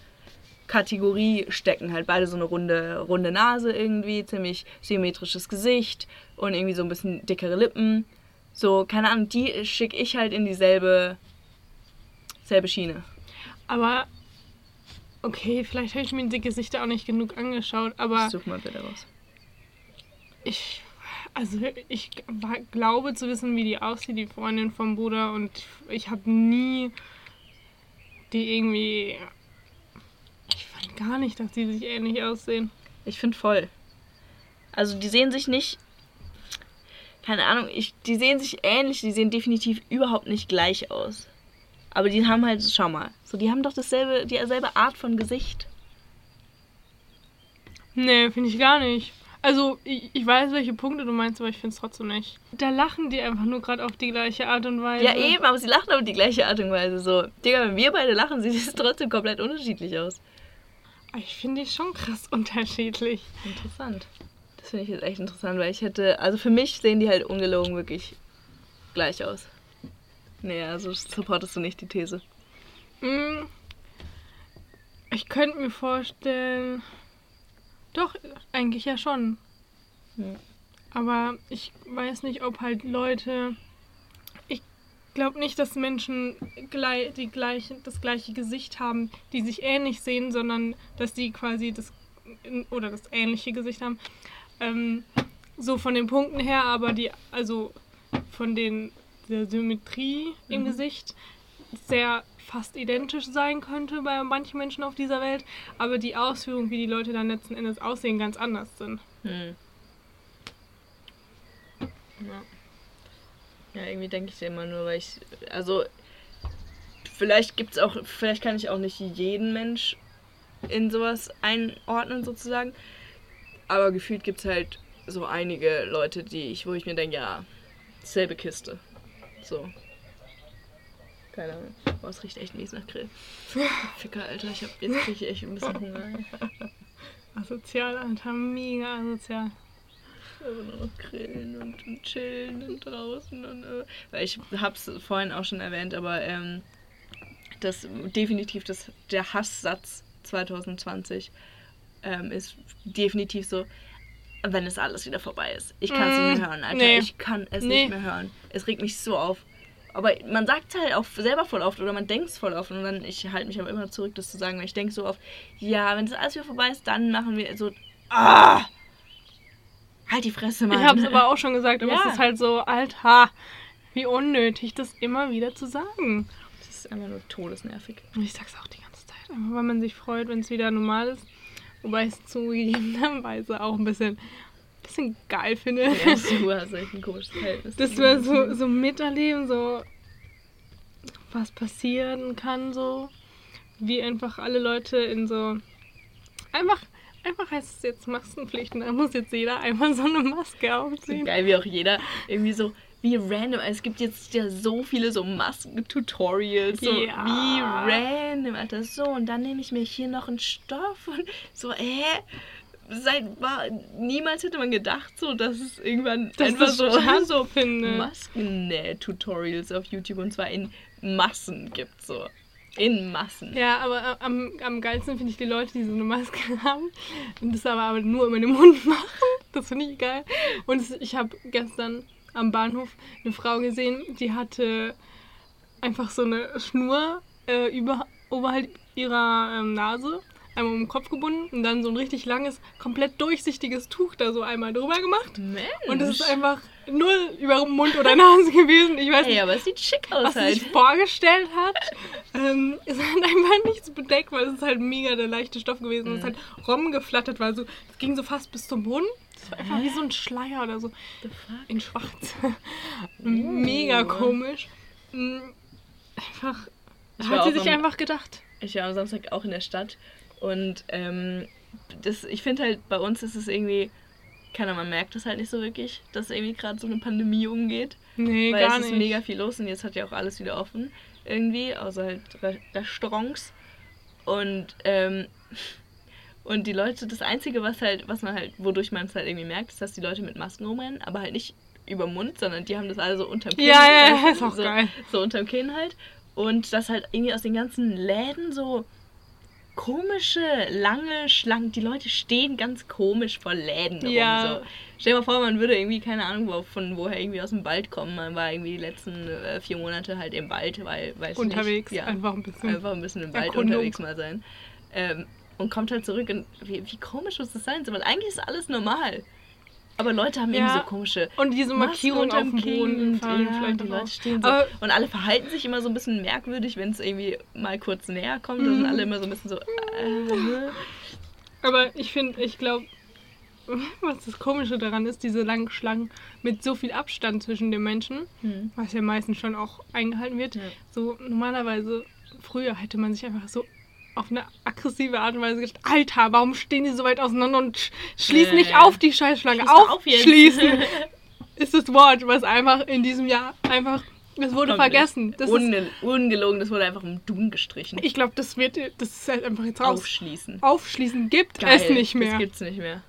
Kategorie stecken. Halt beide so eine runde, runde Nase irgendwie, ziemlich symmetrisches Gesicht und irgendwie so ein bisschen dickere Lippen. So, keine Ahnung, die schicke ich halt in dieselbe selbe Schiene. Aber okay, vielleicht habe ich mir die Gesichter auch nicht genug angeschaut, aber Such mal bitte raus. ich also ich glaube zu wissen, wie die aussieht, die Freundin vom Bruder und ich habe nie die irgendwie ich fand gar nicht, dass die sich ähnlich aussehen. Ich finde voll. Also die sehen sich nicht. Keine Ahnung, ich, die sehen sich ähnlich, die sehen definitiv überhaupt nicht gleich aus. Aber die haben halt, schau mal, so die haben doch dasselbe, dieselbe Art von Gesicht. Nee, finde ich gar nicht. Also, ich, ich weiß, welche Punkte du meinst, aber ich finde es trotzdem nicht. Da lachen die einfach nur gerade auf die gleiche Art und Weise. Ja, eben, aber sie lachen auf die gleiche Art und Weise. So, Digga, wenn wir beide lachen, sieht es trotzdem komplett unterschiedlich aus. Aber Ich finde die schon krass unterschiedlich. Interessant. Das finde ich jetzt echt interessant, weil ich hätte, also für mich sehen die halt ungelogen wirklich gleich aus. Nee, also supportest du nicht die These. Mm, Ich könnte mir vorstellen. Doch, eigentlich ja schon. Hm. Aber ich weiß nicht, ob halt Leute. Ich glaube nicht, dass Menschen glei die gleiche, das gleiche Gesicht haben, die sich ähnlich sehen, sondern dass die quasi das oder das ähnliche Gesicht haben. Ähm, so von den Punkten her, aber die, also von den der Symmetrie im Mhm. Gesicht sehr fast identisch sein könnte bei manchen Menschen auf dieser Welt, aber die Ausführung, wie die Leute dann letzten Endes aussehen, ganz anders sind. Hm. Ja. ja, irgendwie denke ich immer nur, weil ich. Also, vielleicht gibt's auch. Vielleicht kann ich auch nicht jeden Mensch in sowas einordnen, sozusagen. Aber gefühlt gibt es halt so einige Leute, die ich, wo ich mir denke, ja, selbe Kiste. So. Keine Ahnung. Boah, es riecht echt mies nach Grill. Ficker, Alter, ich hab, jetzt krieg ich echt ein bisschen Hunger. Asozial, Alter, mega asozial. Aber nur noch grillen und, und chillen und draußen und äh, weil ich hab's vorhin auch schon erwähnt, aber ähm, das definitiv das der Hasssatz 2020 ähm, ist definitiv so, wenn es alles wieder vorbei ist. Ich kann es Mm, nicht mehr hören, Alter. nee. Ich kann es Nee. nicht mehr hören. Es regt mich so auf. Aber man sagt halt auch selber voll oft oder man denkt es voll oft und dann, ich halte mich aber immer zurück, das zu sagen, weil ich denke so oft, ja, wenn das alles wieder vorbei ist, dann machen wir so, ah, halt die Fresse, Mann. Ich habe es aber auch schon gesagt, aber Ja. es ist halt so, Alter, wie unnötig, das immer wieder zu sagen. Das ist einfach nur todesnervig. Und ich sag's auch die ganze Zeit, einfach weil man sich freut, wenn es wieder normal ist. Wobei es zugegebenerweise auch ein bisschen, bisschen geil finde. Ja, du hast echt ein komisches Verhältnis. dass wir so, so miterleben, so was passieren kann, so wie einfach alle Leute in so einfach einfach heißt es jetzt Maskenpflicht und da muss jetzt jeder einmal so eine Maske aufziehen. Geil, wie auch jeder irgendwie so, wie random. Es gibt jetzt ja so viele so Masken-Tutorials. So Ja. wie random, Alter. So, und dann nehme ich mir hier noch einen Stoff und so, hä? Seit war, niemals hätte man gedacht, so, dass es irgendwann Das einfach so, so finde. Maskennäh-Tutorials auf YouTube und zwar in Massen gibt. So. In Massen. Ja, aber äh, am, am geilsten finde ich die Leute, die so eine Maske haben und das aber, nur immer den Mund machen. Das finde ich geil. Und ich habe gestern am Bahnhof eine Frau gesehen, die hatte einfach so eine Schnur äh, über, oberhalb ihrer ähm, Nase, einmal um den Kopf gebunden und dann so ein richtig langes, komplett durchsichtiges Tuch da so einmal drüber gemacht. Mensch. Und es ist einfach null über Mund oder Nase gewesen. Ich weiß Ey, nicht, aber es sieht schick aus was sie halt. sich vorgestellt hat, ähm, ist halt einfach nichts bedeckt, weil es ist halt mega der leichte Stoff gewesen. Und es Mhm. ist halt rumgeflattert, weil so, es ging so fast bis zum Boden. Das war einfach wie so ein Schleier oder so. In schwarz. mega Uh. komisch. Mm, Einfach, hat sie sich einfach gedacht. Ich war am Samstag auch in der Stadt und ähm, das, ich finde halt, bei uns ist es irgendwie, keiner, man merkt das halt nicht so wirklich, dass irgendwie gerade so eine Pandemie umgeht. Nee, weil gar es ist nicht. mega viel los und jetzt hat ja auch alles wieder offen irgendwie, außer halt Re Restaurants. Und, ähm, und die Leute, das Einzige, was halt, was man halt, wodurch man es halt irgendwie merkt, ist, dass die Leute mit Masken rumrennen, aber halt nicht über den Mund, sondern die haben das alle so unterm Kinn. Ja, ja, weißt du, ist auch so, geil. So unterm Kinn halt. Und das halt irgendwie aus den ganzen Läden so komische, lange Schlangen. Die Leute stehen ganz komisch vor Läden rum. Ja. So. Stell dir mal vor, man würde irgendwie, keine Ahnung, von woher irgendwie aus dem Wald kommen. Man war irgendwie die letzten äh, vier Monate halt im Wald, weil, weiß Unterwegs, nicht. Ja, einfach ein bisschen. einfach ein bisschen im Wald Erkundung. unterwegs mal sein. Ähm, und kommt halt zurück und wie, wie komisch muss das sein? Weil eigentlich ist alles normal. Aber Leute haben Ja. irgendwie so komische Und diese Markierung auf dem Boden Ja, vielleicht die. Leute stehen so. Aber- und alle verhalten sich immer so ein bisschen merkwürdig, wenn es irgendwie mal kurz näher kommt. Da sind Mhm. alle immer so ein bisschen so. Äh, ne? Aber ich finde, ich glaube, was das Komische daran ist, diese langen Schlangen mit so viel Abstand zwischen den Menschen, Hm. was ja meistens schon auch eingehalten wird. Ja. So normalerweise, früher hätte man sich einfach so auf eine aggressive Art und Weise gedacht, Alter, warum stehen die so weit auseinander und sch schließ Äh, nicht auf die Scheißschlange. schließ Auf, auf jetzt. schließen ist das Wort, was einfach in diesem Jahr einfach, das wurde Komplett. vergessen. Das Unge ungelogen, das wurde einfach im Duden gestrichen. ich glaube, das wird, das ist halt einfach jetzt raus. Aufschließen. Aufschließen gibt Geil. es nicht mehr. Das gibt's nicht mehr.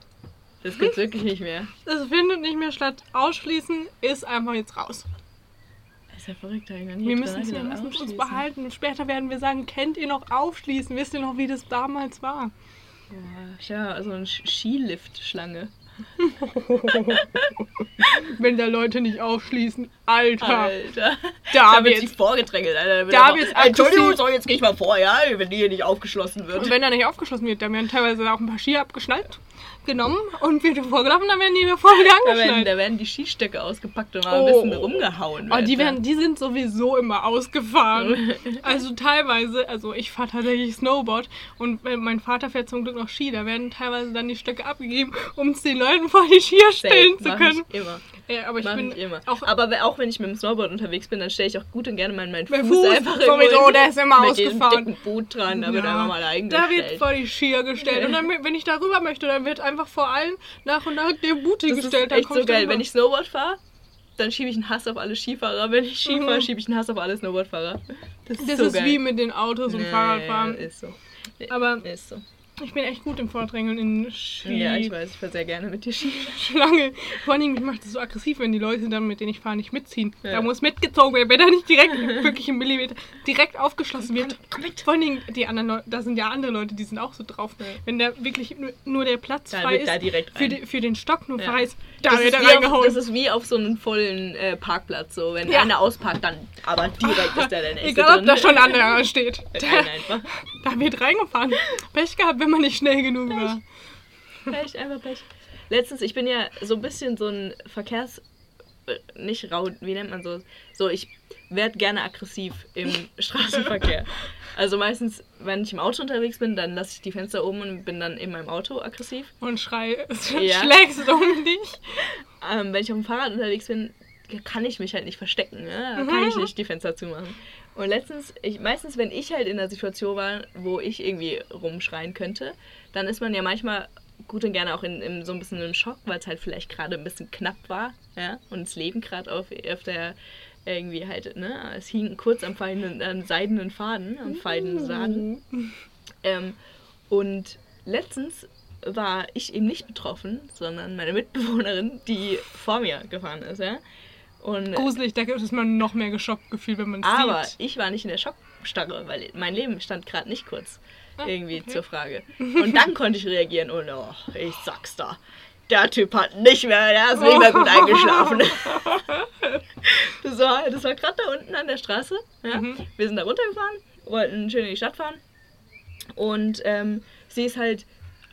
Das gibt's wirklich nicht mehr. Es findet nicht mehr statt. Ausschließen ist einfach jetzt raus. Ist ja verrückt, da Wir müssen es wir uns behalten. Später werden wir sagen, kennt ihr noch aufschließen? Wisst ihr noch, wie das damals war? Ja, so eine Sch- Skiliftschlange. Wenn da Leute nicht aufschließen. Alter, Alter. da Da wird wird's. vorgedrängelt, Alter. Da wird Da wird's Entschuldigung, so jetzt geh ich mal vor, ja, wenn die hier nicht aufgeschlossen wird. Und wenn da nicht aufgeschlossen wird, dann werden teilweise auch ein paar Skier abgeschnallt, genommen und wird vorgelaufen, dann werden die wieder voll wieder Da werden, angeschnallt. da werden die Skistöcke ausgepackt und mal Oh. ein bisschen rumgehauen. Oh, die, werden, die sind sowieso immer ausgefahren. Also teilweise, also ich fahre tatsächlich Snowboard und äh, mein Vater fährt zum Glück noch Ski. Da werden teilweise dann die Stöcke abgegeben, um es den Leuten vor die Skier stellen zu können. Ich immer. Äh, aber ich Mach bin immer. auch Aber auch wenn ich mit dem Snowboard unterwegs bin, dann stelle ich auch gut und gerne meinen, meinen Mein Fuß, Fuß einfach sowieso, hin. der ist immer mit ausgefahren. dicken Boot dran, da wird Ja, einfach mal da eingestellt. wird vor die Skier gestellt. Und dann, wenn ich da rüber möchte, dann wird einfach vor allen nach und nach der Booty das gestellt. ist dann echt so geil. Wenn ich Snowboard fahre, dann schiebe ich einen Hass auf alle Skifahrer. Wenn ich Ski Mhm. fahre, schiebe ich einen Hass auf alle Snowboardfahrer. Das ist das so ist geil. wie mit den Autos und Nee, Fahrradfahren. Ist so. Aber Ist so. Ich bin echt gut im Vordrängeln in Ski. Ja, ich weiß, ich fahre sehr gerne mit dir Ski. Schlange. Vor allem, mich macht das so aggressiv, wenn die Leute dann, mit denen ich fahre, nicht mitziehen. Ja. Da muss mitgezogen werden, wenn da nicht direkt, wirklich im Millimeter, direkt aufgeschlossen wird. Komm mit. Vor allen Dingen, die anderen Leute, da sind ja andere Leute, die sind auch so drauf. Ja. Wenn da wirklich nur, nur der Platz Da frei ist, für, die, für den Stock nur Ja. frei ist, da Das wird er reingehauen. das ist wie auf so einem vollen äh, Parkplatz. So, wenn einer ausparkt, dann aber direkt ist da der nächste Egal, ob drin. da schon ein anderer steht. Einfach. da wird reingefahren. Pech gehabt, wenn man nicht schnell genug war. Pech, einfach Pech. Letztens, ich bin ja so ein bisschen so ein Verkehrs... äh, Nicht rau, wie nennt man so? So, ich werde gerne aggressiv im Straßenverkehr. Also meistens, wenn ich im Auto unterwegs bin, dann lasse ich die Fenster oben und bin dann in meinem Auto aggressiv. Und schrei, Ja. schlägst um dich. Ähm, wenn ich auf dem Fahrrad unterwegs bin, kann ich mich halt nicht verstecken. Ne? Da kann ich nicht die Fenster zumachen. Und letztens, ich, meistens, wenn ich halt in einer Situation war, wo ich irgendwie rumschreien könnte, dann ist man ja manchmal gut und gerne auch in, in so ein bisschen im Schock, weil es halt vielleicht gerade ein bisschen knapp war, ja, und das Leben gerade auf, auf der irgendwie halt, ne, es hing kurz am, feinen, am seidenen Faden, am feinen Saden. Ähm, und letztens war ich eben nicht betroffen, sondern meine Mitbewohnerin, die vor mir gefahren ist, ja. Und, Gruselig, da ist man noch mehr geschockt gefühlt, wenn man es aber sieht. ich war nicht in der Schockstarre, weil mein Leben stand gerade nicht kurz Ah, irgendwie okay. zur Frage. Und dann konnte ich reagieren und oh, ich sag's da. Der Typ hat nicht mehr, der ist nicht mehr gut eingeschlafen. das war, das war gerade da unten an der Straße. Ja. Mhm. Wir sind da runtergefahren, wollten schön in die Stadt fahren. Und ähm, sie ist halt,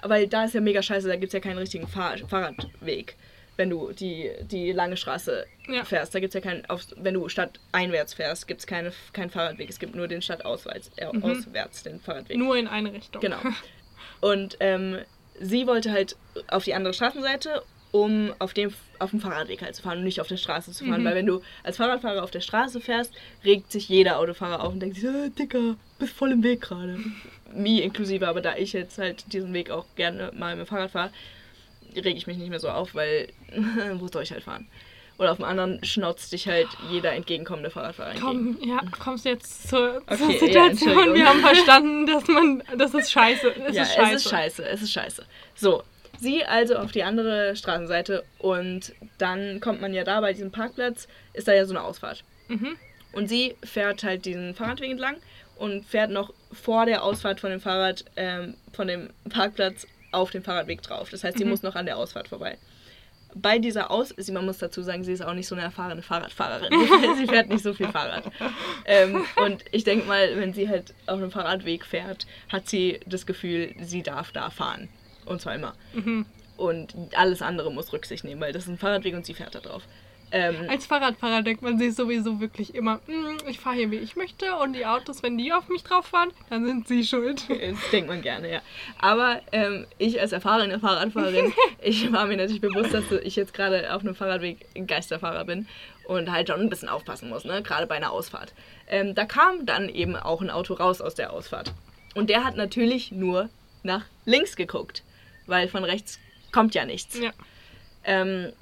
weil da ist ja mega scheiße, da gibt es ja keinen richtigen Fahr Fahrradweg, wenn du die, die lange Straße Ja. fährst. Da gibt es ja keinen, wenn du stadteinwärts fährst, gibt es keine, keinen Fahrradweg. Es gibt nur den stadtauswärts, äh, auswärts, den Fahrradweg. Nur in eine Richtung. Genau. Und ähm, sie wollte halt auf die andere Straßenseite, um auf dem, auf dem Fahrradweg halt zu fahren und nicht auf der Straße zu fahren. Mhm. Weil wenn du als Fahrradfahrer auf der Straße fährst, regt sich jeder Autofahrer auf und denkt sich, äh, Dicker, bist voll im Weg gerade. Mir inklusive, aber da ich jetzt halt diesen Weg auch gerne mal mit dem Fahrrad fahre, reg ich mich nicht mehr so auf, weil wo soll ich halt fahren? Oder auf dem anderen schnauzt dich halt jeder entgegenkommende Fahrradfahrer entgegen. Komm, ja, kommst du jetzt zur, Okay, ja, Situation. Entschuldigung. Wir haben verstanden, dass man, das ist scheiße. Es ja, ist scheiße. es ist scheiße, es ist scheiße. So, sie also auf die andere Straßenseite und dann kommt man ja da bei diesem Parkplatz, ist da ja so eine Ausfahrt. Mhm. Und sie fährt halt diesen Fahrradweg entlang und fährt noch vor der Ausfahrt von dem Fahrrad, ähm, von dem Parkplatz auf den Fahrradweg drauf. Das heißt, sie Mhm. muss noch an der Ausfahrt vorbei. Bei dieser Aus, sie, man muss dazu sagen, sie ist auch nicht so eine erfahrene Fahrradfahrerin. sie fährt nicht so viel Fahrrad. Ähm, und ich denke mal, wenn sie halt auf einem Fahrradweg fährt, hat sie das Gefühl, sie darf da fahren. Und zwar immer. Mhm. Und alles andere muss Rücksicht nehmen, weil das ist ein Fahrradweg und sie fährt da drauf. Ähm, Als Fahrradfahrer denkt man sich sowieso wirklich immer, "Mm, ich fahre hier wie ich möchte und die Autos, wenn die auf mich drauf fahren, dann sind sie schuld. Das denkt man gerne, ja. Aber ähm, ich als erfahrene Fahrradfahrerin, ich war mir natürlich bewusst, dass ich jetzt gerade auf einem Fahrradweg Geisterfahrer bin und halt schon ein bisschen aufpassen muss, ne? gerade bei einer Ausfahrt. Ähm, da kam dann eben auch ein Auto raus aus der Ausfahrt. Und der hat natürlich nur nach links geguckt, weil von rechts kommt ja nichts. Ja. Ähm,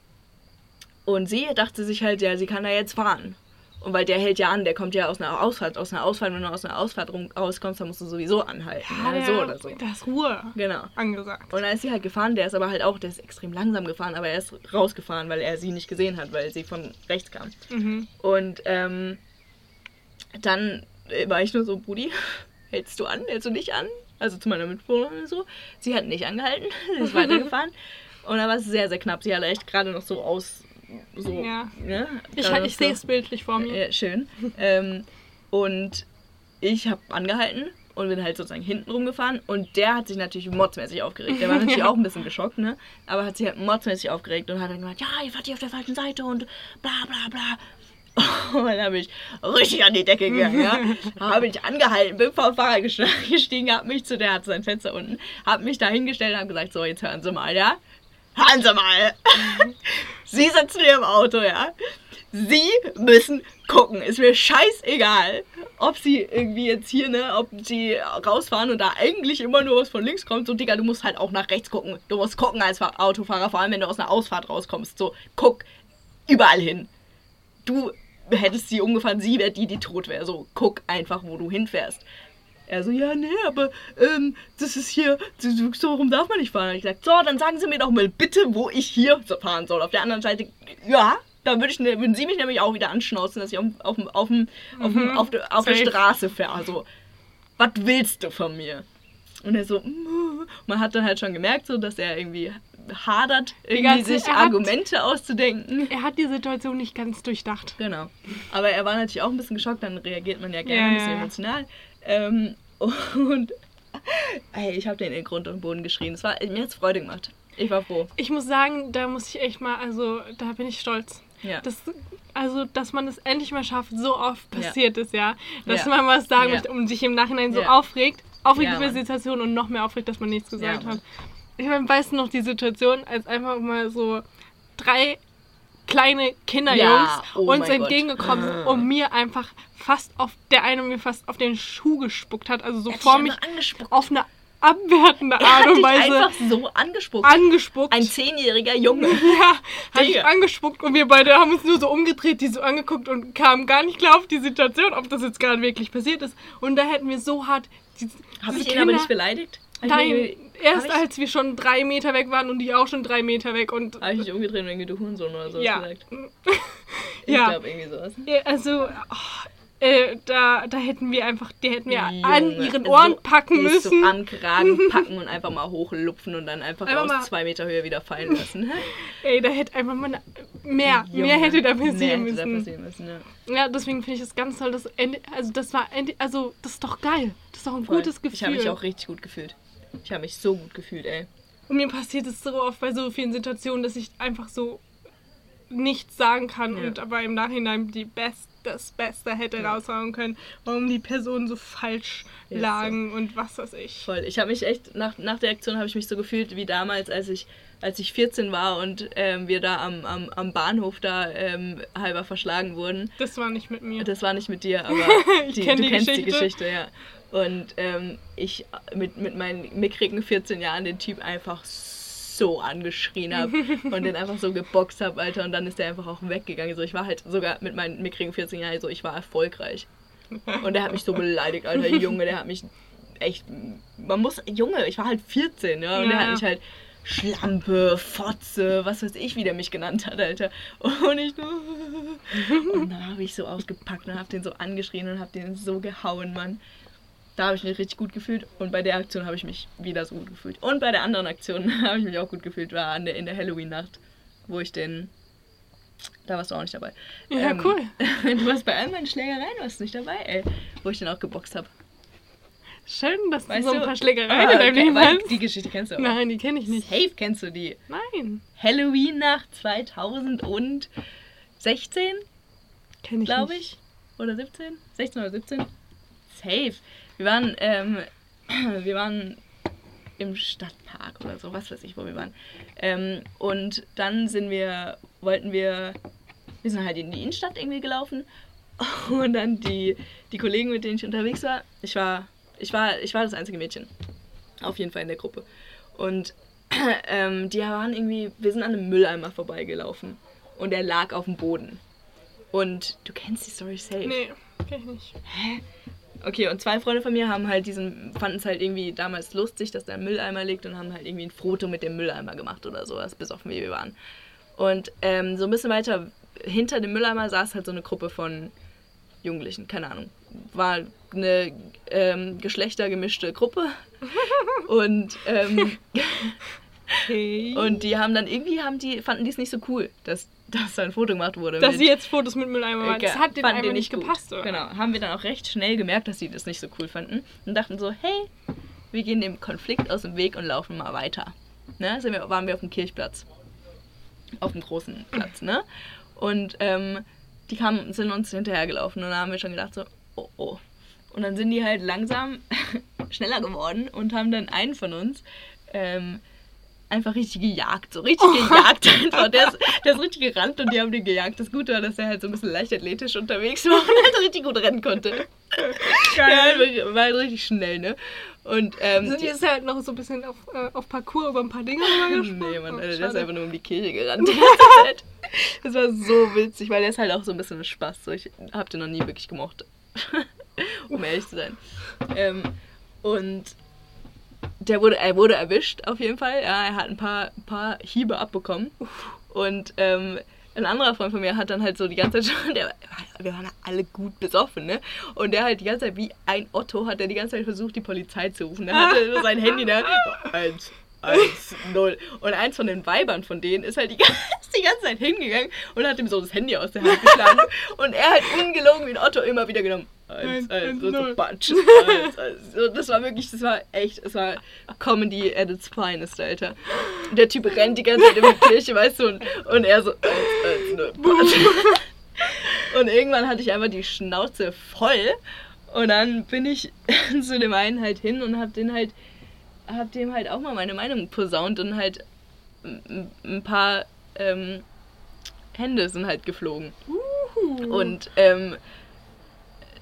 und sie dachte sich halt, ja, sie kann da jetzt fahren. Und weil der hält ja an, der kommt ja aus einer Ausfahrt, aus einer Ausfahrt, wenn du aus einer Ausfahrt rauskommst, dann musst du sowieso anhalten. Ja, ne? der, so oder so. Da ist Ruhe Genau. angesagt. Und dann ist sie halt gefahren, der ist aber halt auch, der ist extrem langsam gefahren, aber er ist rausgefahren, weil er sie nicht gesehen hat, weil sie von rechts kam. Mhm. Und ähm, dann äh, war ich nur so, Brudi, hältst du an, hältst du nicht an? Also zu meiner Mitbewohnerin so. Sie hat nicht angehalten, sie ist weitergefahren. Und dann war es sehr, sehr knapp. Sie hat echt gerade noch so aus, so, Ja. ne? Ich, ich sehe es bildlich vor mir. ja, schön. ähm, und ich habe angehalten und bin halt sozusagen hinten rumgefahren. Und der hat sich natürlich motzmäßig aufgeregt. Der war natürlich auch ein bisschen geschockt, ne? Aber hat sich halt motzmäßig aufgeregt und hat dann gesagt, ja, ihr fahrt hier auf der falschen Seite und bla bla bla. Und dann habe ich richtig an die Decke gegangen, ja. habe ich angehalten, bin vom gest- gestiegen, habe mich zu der, hat sein Fenster unten, habe mich da hingestellt und habe gesagt, so, jetzt hören Sie mal, ja. Hören Sie mal. Sie sitzen hier im Auto, ja. Sie müssen gucken. Ist mir scheißegal, ob sie irgendwie jetzt hier, ne, ob sie rausfahren und da eigentlich immer nur was von links kommt. So, Digga, du musst halt auch nach rechts gucken. Du musst gucken als Fa- Autofahrer, vor allem wenn du aus einer Ausfahrt rauskommst. So, guck überall hin. Du hättest sie umgefahren, sie wäre die, die tot wäre. So, guck einfach, wo du hinfährst. Er so, ja, nee, aber ähm, das ist hier, so, rum darf man nicht fahren. Und ich gesagt, so, dann sagen Sie mir doch mal bitte, wo ich hier fahren soll. Auf der anderen Seite, ja, da würde ich, ne- würden Sie mich nämlich auch wieder anschnauzen, dass ich auf, auf, auf, Mhm, auf, der- auf der. Straße fahre. Also, was willst du von mir? Und er so, mm. man hat dann halt schon gemerkt, so, dass er irgendwie hadert, irgendwie sich hat- Argumente auszudenken. Er hat die Situation nicht ganz durchdacht. Genau. Aber er war natürlich auch ein bisschen geschockt, dann reagiert man ja gerne Ja, ein bisschen ja. emotional. Ähm, und ey, ich habe den in Grund und Boden geschrien. Es war, mir hat's Freude gemacht. Ich war froh. Ich muss sagen, da muss ich echt mal, also da bin ich stolz. Ja. Das, also, dass man es endlich mal schafft, so oft passiert ist, ja. Dass Ja. man was sagen Ja. möchte und sich im Nachhinein so Ja. aufregt. Aufregt Ja, über die. Situation und noch mehr aufregt, dass man nichts gesagt Ja, hat. Ich meine, weißt du noch die Situation, als einfach mal so drei kleine Kinderjungs Ja, oh uns entgegengekommen sind Ah. und mir einfach fast auf, der eine mir fast auf den Schuh gespuckt hat, also so hat vor mich auf eine abwertende Er Art und Weise einfach so angespuckt. angespuckt. Ein zehnjähriger Junge. Ja, hat ich Digga. angespuckt und wir beide haben uns nur so umgedreht, die so angeguckt und kamen gar nicht klar auf die Situation, ob das jetzt gerade wirklich passiert ist. Und da hätten wir so hart. Habe ich ihn aber Kinder- nicht beleidigt? Ich Nein, mich- erst ich- als wir schon drei Meter weg waren und die auch schon drei Meter weg und. Habe ich mich umgedreht und irgendwie du Hurensohn oder sowas Ja. gesagt? Ich Ja. glaube irgendwie sowas. Ja, Also, oh, äh, da, da hätten wir einfach, die hätten wir an Junge, ihren Ohren so- packen müssen. So am Kragen packen und einfach mal hochlupfen und dann einfach, Einfach aus mal- zwei Meter Höhe wieder fallen lassen. Ey, da hätte einfach mal mehr, Junge, mehr hätte da mehr passieren hätte da müssen. passieren müssen ja. Ja, deswegen finde ich es ganz toll, dass Ende, also das war Ende, also das ist doch geil. Das ist doch ein Voll. gutes Gefühl. Ich habe mich auch richtig gut gefühlt. Ich habe mich so gut gefühlt, ey. Und mir passiert es so oft bei so vielen Situationen, dass ich einfach so nichts sagen kann Ja. und aber im Nachhinein die Best, das Beste hätte Ja. raushauen können, warum die Personen so falsch so. lagen und was weiß ich. Voll. Ich habe mich echt, nach, nach der Aktion habe ich mich so gefühlt wie damals, als ich, als ich 14 war und ähm, wir da am, am, am Bahnhof da ähm, halber verschlagen wurden. Das war nicht mit mir. Das war nicht mit dir, aber die, kenn du die kennst die Geschichte. Geschichte, ja. Und ähm, ich mit, mit meinen mickrigen 14 Jahren den Typ einfach so angeschrien habe und den einfach so geboxt habe, Alter. Und dann ist der einfach auch weggegangen. So, ich war halt sogar mit meinen mickrigen 14 Jahren so, ich war erfolgreich. Und der hat mich so beleidigt, Alter. Junge, der hat mich echt. Man muss. Junge, ich war halt 14, ja. Und Ja, der hat mich halt Schlampe, Fotze, was weiß ich, wie der mich genannt hat, Alter. Und ich. Und dann habe ich so ausgepackt und habe den so angeschrien und habe den so gehauen, Mann. Da habe ich mich richtig gut gefühlt und bei der Aktion habe ich mich wieder so gut gefühlt. Und bei der anderen Aktion habe ich mich auch gut gefühlt, war an der, in der Halloween-Nacht, wo ich den. Da warst du auch nicht dabei. Ja, Ähm, cool. Du warst bei all meinen Schlägereien, warst du nicht dabei, ey. Wo ich den auch geboxt habe. Schön, dass du Weißt so ein du? paar Schlägereien Ah, in deinem Leben hast. Die Geschichte kennst du auch. Nein, die kenne ich nicht. Safe kennst du die. Nein, Halloween-Nacht 2016, kenne ich glaube ich. Oder 17? 16 oder 17? Safe. Wir waren, ähm, wir waren im Stadtpark oder so, was weiß ich, wo wir waren. Ähm, und dann sind wir, wollten wir, wir sind halt in die Innenstadt irgendwie gelaufen. Und dann die, die Kollegen, mit denen ich unterwegs war, ich war, ich war, ich war das einzige Mädchen. Auf jeden Fall in der Gruppe. Und ähm, die waren irgendwie, wir sind an einem Mülleimer vorbeigelaufen. Und der lag auf dem Boden. Und du kennst die Story safe. Nee, kenne ich nicht. Okay, und zwei Freunde von mir haben halt diesen, fanden es halt irgendwie damals lustig, dass da ein Mülleimer liegt und haben halt irgendwie ein Foto mit dem Mülleimer gemacht oder sowas, besoffen wie wir waren. Und ähm, so ein bisschen weiter hinter dem Mülleimer saß halt so eine Gruppe von Jugendlichen, keine Ahnung. War eine ähm, geschlechtergemischte Gruppe. und, ähm, Okay. und die haben dann irgendwie, haben die, fanden die es nicht so cool, dass, dass da ein Foto gemacht wurde. dass sie jetzt Fotos mit Mülleimer machen, das Ge- hat den fanden einfach die nicht gepasst, oder? Genau, haben wir dann auch recht schnell gemerkt, dass sie das nicht so cool fanden und dachten so, hey, wir gehen dem Konflikt aus dem Weg und laufen mal weiter. Ne? Sind wir, waren wir auf dem Kirchplatz. Auf dem großen Platz, ne? Und ähm, die kamen, sind uns hinterhergelaufen und da haben wir schon gedacht so, oh oh. Und dann sind die halt langsam schneller geworden und haben dann einen von uns ähm, einfach richtig gejagt. So richtig gejagt einfach. Der ist, der ist richtig gerannt und die haben den gejagt. Das Gute war, dass er halt so ein bisschen leichtathletisch unterwegs war und halt richtig gut rennen konnte. Ja, halt, war halt richtig schnell, ne? Und ähm, Sind die- jetzt halt noch so ein bisschen auf, äh, auf Parcours über ein paar Dinge gesprungen? Nee, Mann, Oh, Alter, der ist einfach nur um die Kirche gerannt. Das war so witzig, weil der ist halt auch so ein bisschen ein Spaß. So, ich hab den noch nie wirklich gemocht. um ehrlich zu sein. Ähm, und der wurde, er wurde erwischt auf jeden Fall. Ja, er hat ein paar, paar Hiebe abbekommen. Und ähm, ein anderer Freund von mir hat dann halt so die ganze Zeit schon, der, wir waren alle gut besoffen, ne? Und der halt die ganze Zeit wie ein Otto hat er die ganze Zeit versucht, die Polizei zu rufen. Der hatte so sein Handy da. Eins, eins, null. Und eins von den Weibern von denen ist halt die, ganze- die ganze Zeit hingegangen und hat ihm so das Handy aus der Hand geschlagen. und er halt ungelogen wie ein Otto immer wieder genommen. Eins, Eins, und so. Batsch. Eins, eins. So, Das war wirklich, das war echt, es war Comedy at its finest, Alter. Der Typ rennt die ganze Zeit in die Kirche, weißt du, und, und er so, eins, eins, null, Batsch. Und irgendwann hatte ich einfach die Schnauze voll. Und dann bin ich zu dem einen halt hin und hab den halt, hab dem halt auch mal meine Meinung posaunt und halt ein ein paar ähm, Hände sind halt geflogen. Uhu. Und ähm,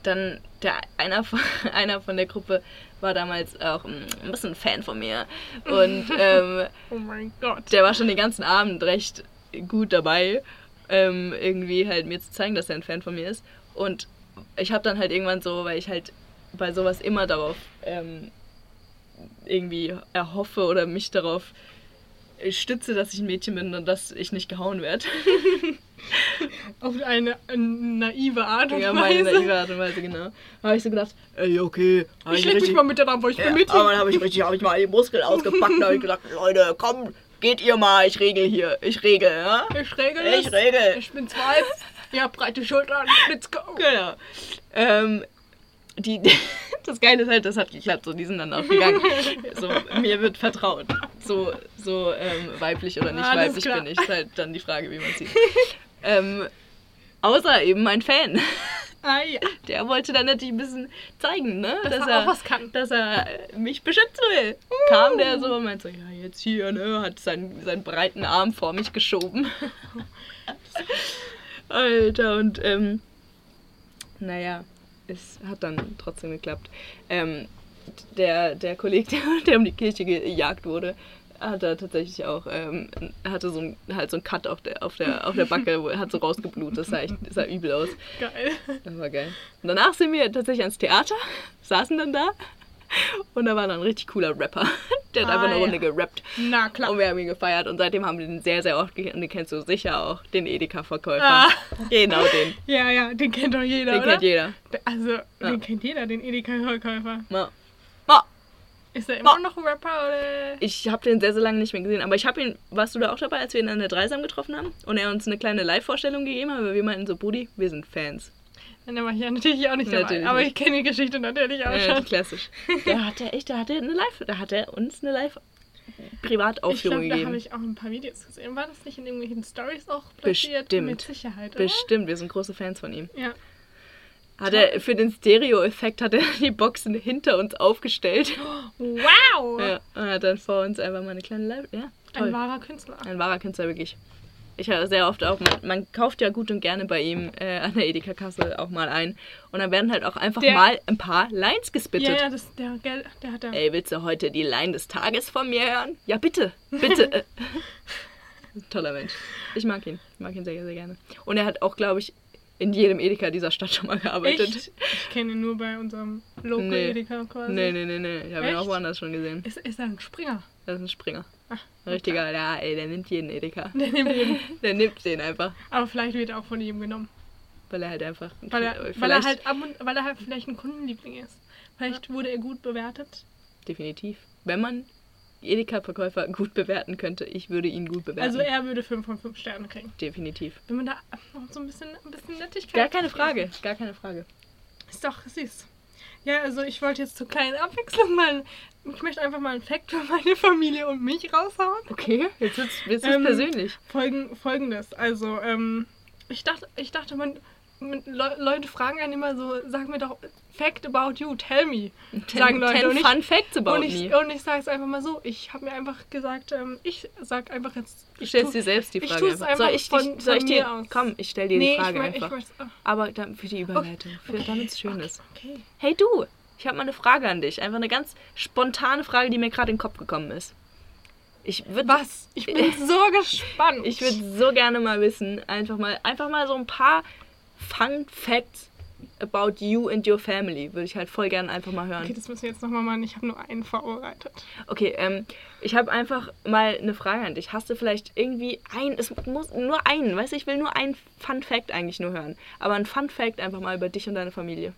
dann der einer von, einer von der Gruppe war damals auch mm, ein bisschen Fan von mir. Und ähm, oh mein Gott. der war schon den ganzen Abend recht gut dabei, ähm, irgendwie halt mir zu zeigen, dass er ein Fan von mir ist. Und ich habe dann halt irgendwann so, weil ich halt bei sowas immer darauf ähm, irgendwie erhoffe oder mich darauf stütze, dass ich ein Mädchen bin und dass ich nicht gehauen werde. Auf eine, eine naive Art und ja, meine Weise. naive Art und Weise, genau. habe ich so gedacht, ey, okay. ich leg dich mal mit an, wo ich bin ja, mit. aber dann habe ich richtig, habe ich mal die Muskeln ausgepackt und habe ich gesagt, Leute, komm, geht ihr mal, ich regel hier, ich regel, ja? Ich regel Ich es. regel. Ich bin zwei. Ihr habt breite Schultern. Let's go. Genau. Ähm, die, das Geile ist halt, das hat geklappt, so, die sind dann auch gegangen. So, mir wird vertraut. So, so ähm, weiblich oder nicht Alles weiblich bin ich, ist halt dann die Frage, wie man sieht. Ähm, außer eben mein Fan. Ah, ja. Der wollte dann natürlich ein bisschen zeigen, ne? Dass dass er auch was kann. Dass er äh, mich beschützen will. Kam der so und meinte so, ja, jetzt hier, ne? Hat seinen, seinen breiten Arm vor mich geschoben. Alter, und ähm, naja, es hat dann trotzdem geklappt. Ähm, der, der Kollege, der, der um die Kirche gejagt wurde, hat er tatsächlich auch, ähm, hatte so ein, halt so einen Cut auf der, auf der, auf der Backe, hat so rausgeblutet, das sah, echt, das sah übel aus. Geil. Das war geil. Und danach sind wir tatsächlich ans Theater, saßen dann da Und da war dann ein richtig cooler Rapper. Der hat Ah, einfach eine ja. Runde gerappt. Na klar. Und wir haben ihn gefeiert. Und seitdem haben wir den sehr, sehr oft gekannt. Und den kennst du sicher auch. Den Edeka-Verkäufer. Ah. Genau den. Ja, ja, den kennt doch jeder, Den oder? kennt jeder. Also, Ja. den kennt jeder, den Edeka-Verkäufer. Ma. Ist er immer Oh. noch ein Rapper oder? Ich habe den sehr, sehr lange nicht mehr gesehen. Aber ich habe ihn, warst du da auch dabei, als wir ihn an der Dreisam getroffen haben? Und er uns eine kleine Live-Vorstellung gegeben hat, weil wir meinten so, Brudi, wir sind Fans. Dann war ich ja natürlich auch nicht dabei. Natürlich aber nicht. ich kenne die Geschichte natürlich auch Ja, schon. klassisch. Da hat er echt, da hat er eine Live, da hat er uns eine Ich Live-Privataufführung glaube, da habe gegeben. ich auch ein paar Videos gesehen. War das nicht in irgendwelchen Stories auch platziert? Bestimmt. Mit Sicherheit, oder? Bestimmt, wir sind große Fans von ihm. Ja. Hat er für den Stereo-Effekt hat er die Boxen hinter uns aufgestellt. Wow! Ja, und hat dann vor uns einfach mal eine kleine Live. Ja, toll. Ein wahrer Künstler. Ein wahrer Künstler, wirklich. Ich höre sehr oft auch, man, man kauft ja gut und gerne bei ihm äh, an der Edeka-Kasse auch mal ein. Und dann werden halt auch einfach Der- mal ein paar Lines Ja, gespittet. ja, das, der, der hat da. Ey, willst du heute die Line des Tages von mir hören? Ja, bitte, bitte. Toller Mensch. Ich mag ihn. Ich mag ihn sehr, sehr gerne. Und er hat auch, glaube ich, in jedem Edeka dieser Stadt schon mal gearbeitet. Echt? Ich kenne ihn nur bei unserem Local Nee. Edeka quasi. Nee, nee, nee, nee. Ich habe ihn auch woanders schon gesehen. Ist, ist er ein Springer? Das ist ein Springer. Ach, Ein Richtiger, ja, ey, der nimmt jeden Edeka. Der nimmt ihn. Der nimmt den einfach. Aber vielleicht wird er auch von ihm genommen. Weil er halt einfach. Weil er, weil er halt ab und weil er halt vielleicht ein Kundenliebling ist. Vielleicht wurde er gut bewertet. Definitiv. Wenn man Edeka-Verkäufer gut bewerten könnte, ich würde ihn gut bewerten. Also er würde 5 von 5 Sternen kriegen. Definitiv. Wenn man da noch so ein bisschen, ein bisschen Nettigkeit. Gar keine Frage. Gar keine Frage. Ist doch süß. Ja, also ich wollte jetzt zur kleinen Abwechslung mal. Ich möchte einfach mal einen Fact für meine Familie und mich raushauen. Okay, jetzt wird's, jetzt wird's Ähm, persönlich. Folgen, Folgendes. Also, ähm, ich dachte, ich dachte, man, man, Le Leute fragen einen immer so, sag mir doch Fact about you, tell me. Sagen Leute. Ten und ich, fun facts about und ich, me. und ich sage es einfach mal so. Ich habe mir einfach gesagt, ähm, ich sag einfach jetzt. Du Ich stellst tu- dir selbst die ich Frage. einfach. Soll ich, von- soll ich dir. aus. Komm, ich stell dir nee, die Frage ich, mein, ich einfach. möchte. ah, Aber dann für die Überleitung, für, okay. damit es schön okay, ist. Okay. Hey du, ich habe mal eine Frage an dich. Einfach eine ganz spontane Frage, die mir gerade in den Kopf gekommen ist. Ich würde Was? Ich bin so gespannt. Ich würde so gerne mal wissen, einfach mal, einfach mal so ein paar Fun Facts about you and your family. Würde ich halt voll gerne einfach mal hören. Okay, das müssen wir jetzt nochmal machen. Ich habe nur einen vorbereitet. Okay, ähm, ich habe einfach mal eine Frage an dich. Hast du vielleicht irgendwie ein, es muss nur einen, weißt du, ich will nur einen Fun Fact eigentlich nur hören. Aber ein Fun Fact einfach mal über dich und deine Familie.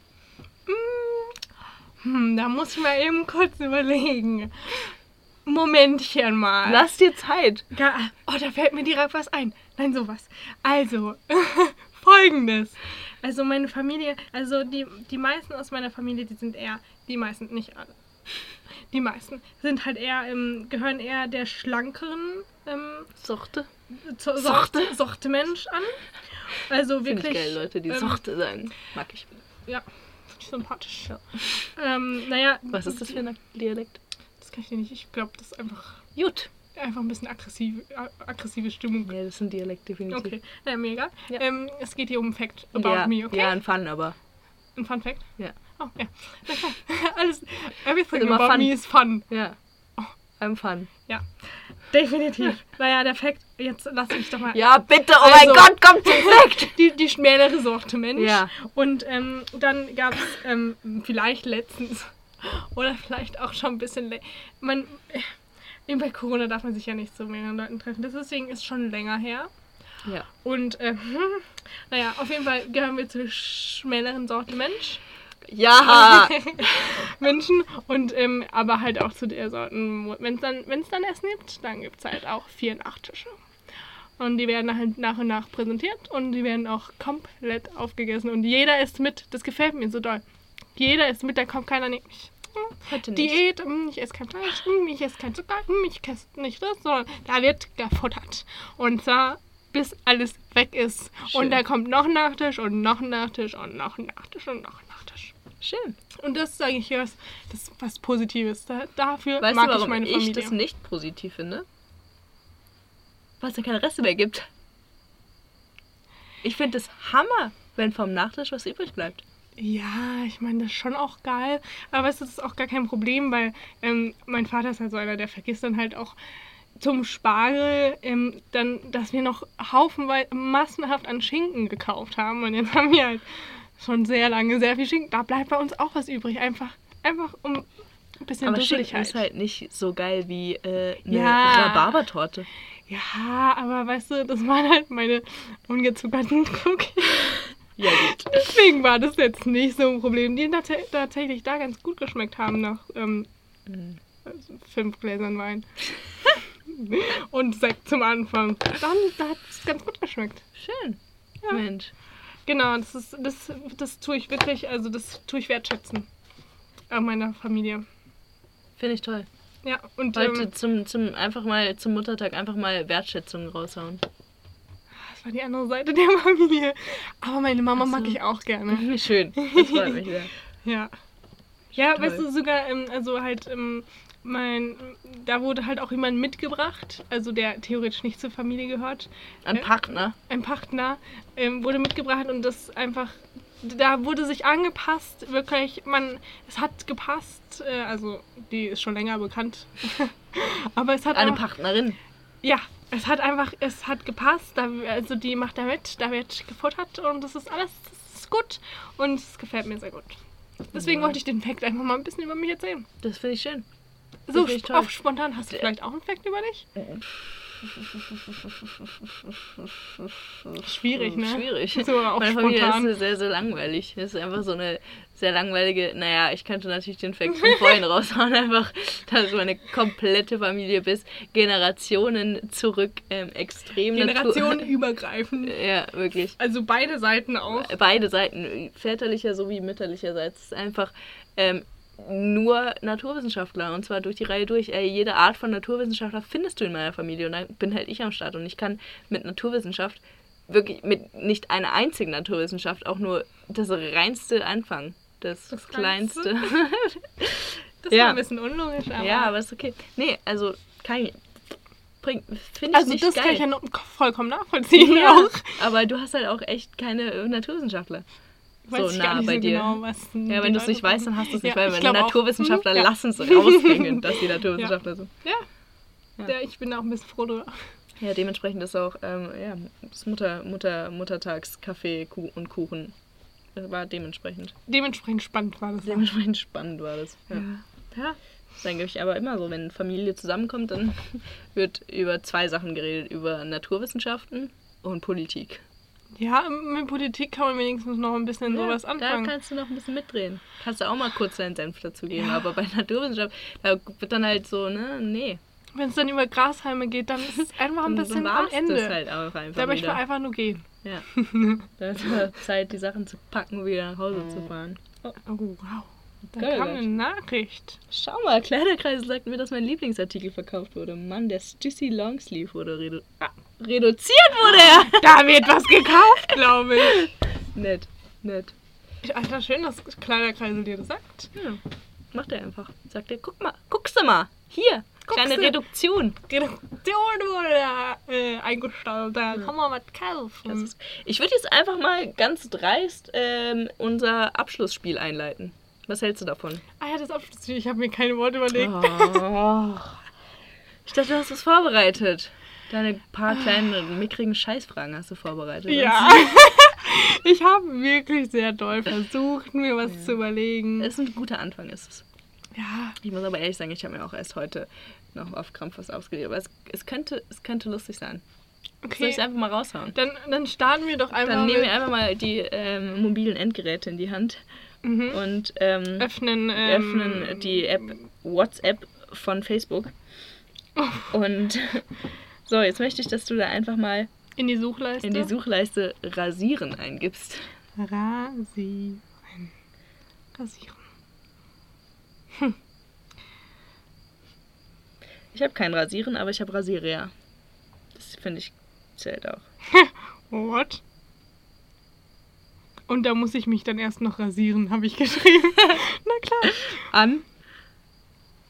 Hm, da muss ich mal eben kurz überlegen. Momentchen mal. Lass dir Zeit. Ga- Oh, da fällt mir direkt was ein. Nein, sowas. Also, folgendes. Also meine Familie, also die, die meisten aus meiner Familie, die sind eher, die meisten, nicht alle. Die meisten sind halt eher, ähm, gehören eher der schlankeren ähm, Sorte. Zo- Sorte. Sorte, Mensch an. Also wirklich. ich geil, Leute, die ähm, Sorte sagen. Mag ich. Ja, sympathisch. Ähm, naja. Was ist das für ein Dialekt? Das kann ich dir nicht. Ich glaube, das ist einfach, Gut. Einfach ein bisschen aggressive, aggressive Stimmung. Ja, das ist ein Dialekt, definitiv. Okay, naja, mir egal. Ja. Ähm, es geht hier um Fact about ja, me, okay? ja, ein Fun, aber. Ein Fun Fact? Ja. Oh, ja. Alles, everything Immer about fun. me is fun. Ja. I'm fun. Ja, definitiv. naja, der Fact, jetzt lass mich doch mal. Ja, bitte, oh Also- mein Gott, komm zum Fact! Die, die schmälere Sorte Mensch. Ja. Und ähm, dann gab es ähm, vielleicht letztens oder vielleicht auch schon ein bisschen. Man, äh, bei Corona darf man sich ja nicht zu mehreren Leuten treffen. Das deswegen ist schon länger her. Ja. Und ähm, naja, auf jeden Fall gehören wir zur schmäleren Sorte Mensch. Ja! Menschen und ähm, aber halt auch zu der Sorten, wenn es dann, wenn's dann Essen gibt, dann gibt es halt auch vier Nachtische. Und die werden halt nach und nach präsentiert und die werden auch komplett aufgegessen. Und jeder isst mit. Das gefällt mir so doll. Jeder isst mit, da kommt keiner neben mich. Heute nicht. Diät, hm, ich esse kein Fleisch, hm, ich esse kein Zucker, hm, ich esse nicht das, sondern da wird gefuttert. Und zwar bis alles weg ist. Schön. Und da kommt noch ein Nachtisch und noch ein Nachtisch und noch ein Nachtisch und noch ein Nachtisch. Schön. Und das sage ich was, das ist was Positives. Da, dafür Weißt mag du, warum ich meine ich Familie. das nicht positiv finde? Weil es ja keine Reste mehr gibt. Ich finde es Hammer, wenn vom Nachtisch was übrig bleibt. Ja, ich meine, das ist schon auch geil. Aber es ist auch gar kein Problem, weil ähm, mein Vater ist halt so einer, der vergisst dann halt auch zum Spargel, ähm, dann, dass wir noch haufenweise massenhaft an Schinken gekauft haben. Und jetzt haben wir halt schon sehr lange sehr viel Schinken. Da bleibt bei uns auch was übrig. Einfach, einfach um ein bisschen Aber Schinken ist halt nicht so geil wie äh, eine Ja. Rhabarbertorte. Ja, aber weißt du, das waren halt meine ungezuckerten Cookies. Ja, gut. Deswegen war das jetzt nicht so ein Problem, die tats tatsächlich da ganz gut geschmeckt haben nach ähm, Mhm. fünf Gläsern Wein. Und Sekt zum Anfang. Dann da hat es ganz gut geschmeckt. Schön. Ja. Mensch. Genau, das, ist, das, das tue ich wirklich, also das tue ich wertschätzen. An meiner Familie. Finde ich toll. Ja, und Heute ähm, zum, zum einfach mal zum Muttertag einfach mal Wertschätzung raushauen. Das war die andere Seite der Familie. Aber meine Mama so. mag ich auch gerne. Schön. Das freut mich sehr. Ja. Ja, Toll. weißt du, sogar, ähm, also halt, ähm, mein, da wurde halt auch jemand mitgebracht, also der theoretisch nicht zur Familie gehört. Ein Äh, Partner. Ein Partner ähm, wurde mitgebracht und das einfach, da wurde sich angepasst, wirklich, man, es hat gepasst, äh, also die ist schon länger bekannt. Aber es hat Eine einfach, Partnerin. ja, es hat einfach, es hat gepasst, also die macht da mit, da wird gefuttert und das ist alles, das ist gut und es gefällt mir sehr gut. Deswegen Ja. wollte ich den Fact einfach mal ein bisschen über mich erzählen. Das finde ich schön. So, finde ich sp toll. auf spontan, hast du vielleicht auch einen Fact über dich? Schwierig, ne? Schwierig. So auf Meine Familie spontan. ist sehr, sehr langweilig. Es ist einfach so eine sehr langweilige. Naja, ich könnte natürlich den Fact von vorhin raushauen, einfach, dass meine komplette Familie bis Generationen zurück ähm, extrem Generationenübergreifend. Ja, wirklich. Also beide Seiten auch. Beide Seiten, väterlicher sowie mütterlicherseits, ist einfach ähm, nur Naturwissenschaftler und zwar durch die Reihe durch. Ey, jede Art von Naturwissenschaftler findest du in meiner Familie und dann bin halt ich am Start und ich kann mit Naturwissenschaft wirklich mit nicht einer einzigen Naturwissenschaft auch nur das reinste anfangen. Das, Das kleinste. Kleinste? Das Ja. war ein bisschen unlogisch, aber. ja, aber ist okay. Nee, also kann bringt finde ich also das geil. kann ich ja vollkommen nachvollziehen ja, auch. aber du hast halt auch echt keine Naturwissenschaftler. Weiß so nah bei so dir. Genau, Ja, wenn du es nicht weißt, dann hast du es nicht, Ja, weil auch. Naturwissenschaftler Mhm, ja. lassen es raushängen, dass die Naturwissenschaftler sind. Ja. Ja. ja. ich bin auch ein bisschen froh drüber. Ja, dementsprechend ist auch ähm, ja, das Mutter, Mutter, Muttertags Kaffee Kuh und Kuchen. Das war dementsprechend. Dementsprechend spannend war das. ja. Dementsprechend spannend war das. Ja. Ja. Gebe ich aber immer so, wenn Familie zusammenkommt, dann wird über zwei Sachen geredet, über Naturwissenschaften und Politik. Ja, mit Politik kann man wenigstens noch ein bisschen sowas Da anfangen. kannst du noch ein bisschen mitdrehen. Kannst du auch mal kurz deinen Senf dazugeben. Ja. Aber bei Naturwissenschaft, da wird dann halt so, ne, nee. Wenn es dann über Grashalme geht, dann ist es einfach ein bisschen am Ende. Das halt auch einfach da möchte man einfach nur gehen. Ja. Da ist Zeit, die Sachen zu packen und wieder nach Hause zu fahren. Oh, wow. Da Geil, kam eine Nachricht. Schau mal, Kleiderkreise sagt mir, dass mein Lieblingsartikel verkauft wurde. Mann, der Stussy Longsleeve wurde redu ah, reduziert wurde er. Da wird was gekauft, glaube ich. nett, nett. Alter, schön, dass Kleiderkreisel dir das sagt. Ja, macht er einfach. Sagt er, guck mal, guckst du mal, hier, kleine Guckste. Reduktion. Reduktion wurde äh, eingestellt. Da kann man was kaufen. Ist, ich würde jetzt einfach mal ganz dreist ähm, unser Abschlussspiel einleiten. Was hältst du davon? ah ja, das Abschlussspiel. Ich habe mir keine Worte überlegt. Oh. Ich dachte, du hast es vorbereitet. Deine paar kleinen, mickrigen Scheißfragen hast du vorbereitet. Ja. ich habe wirklich sehr doll versucht, mir was zu überlegen. Es ist ein guter Anfang, ist es. ja, Ich muss aber ehrlich sagen, ich habe mir auch erst heute noch auf Krampf was ausgeredet. Aber es, es, könnte, es könnte lustig sein. Soll ich es okay. einfach mal raushauen? Dann, dann starten wir doch einfach Dann nehmen wir einfach mal die ähm, mobilen Endgeräte in die Hand mhm. und ähm, öffnen, ähm, öffnen die App WhatsApp von Facebook. Und so, jetzt möchte ich, dass du da einfach mal in die Suchleiste. in die Suchleiste Rasieren eingibst. Rasieren. Rasieren. Ich habe kein Rasieren, aber ich habe Rasierer. Das finde ich zählt auch. What? Und da muss ich mich dann erst noch rasieren, habe ich geschrieben. Na klar. An?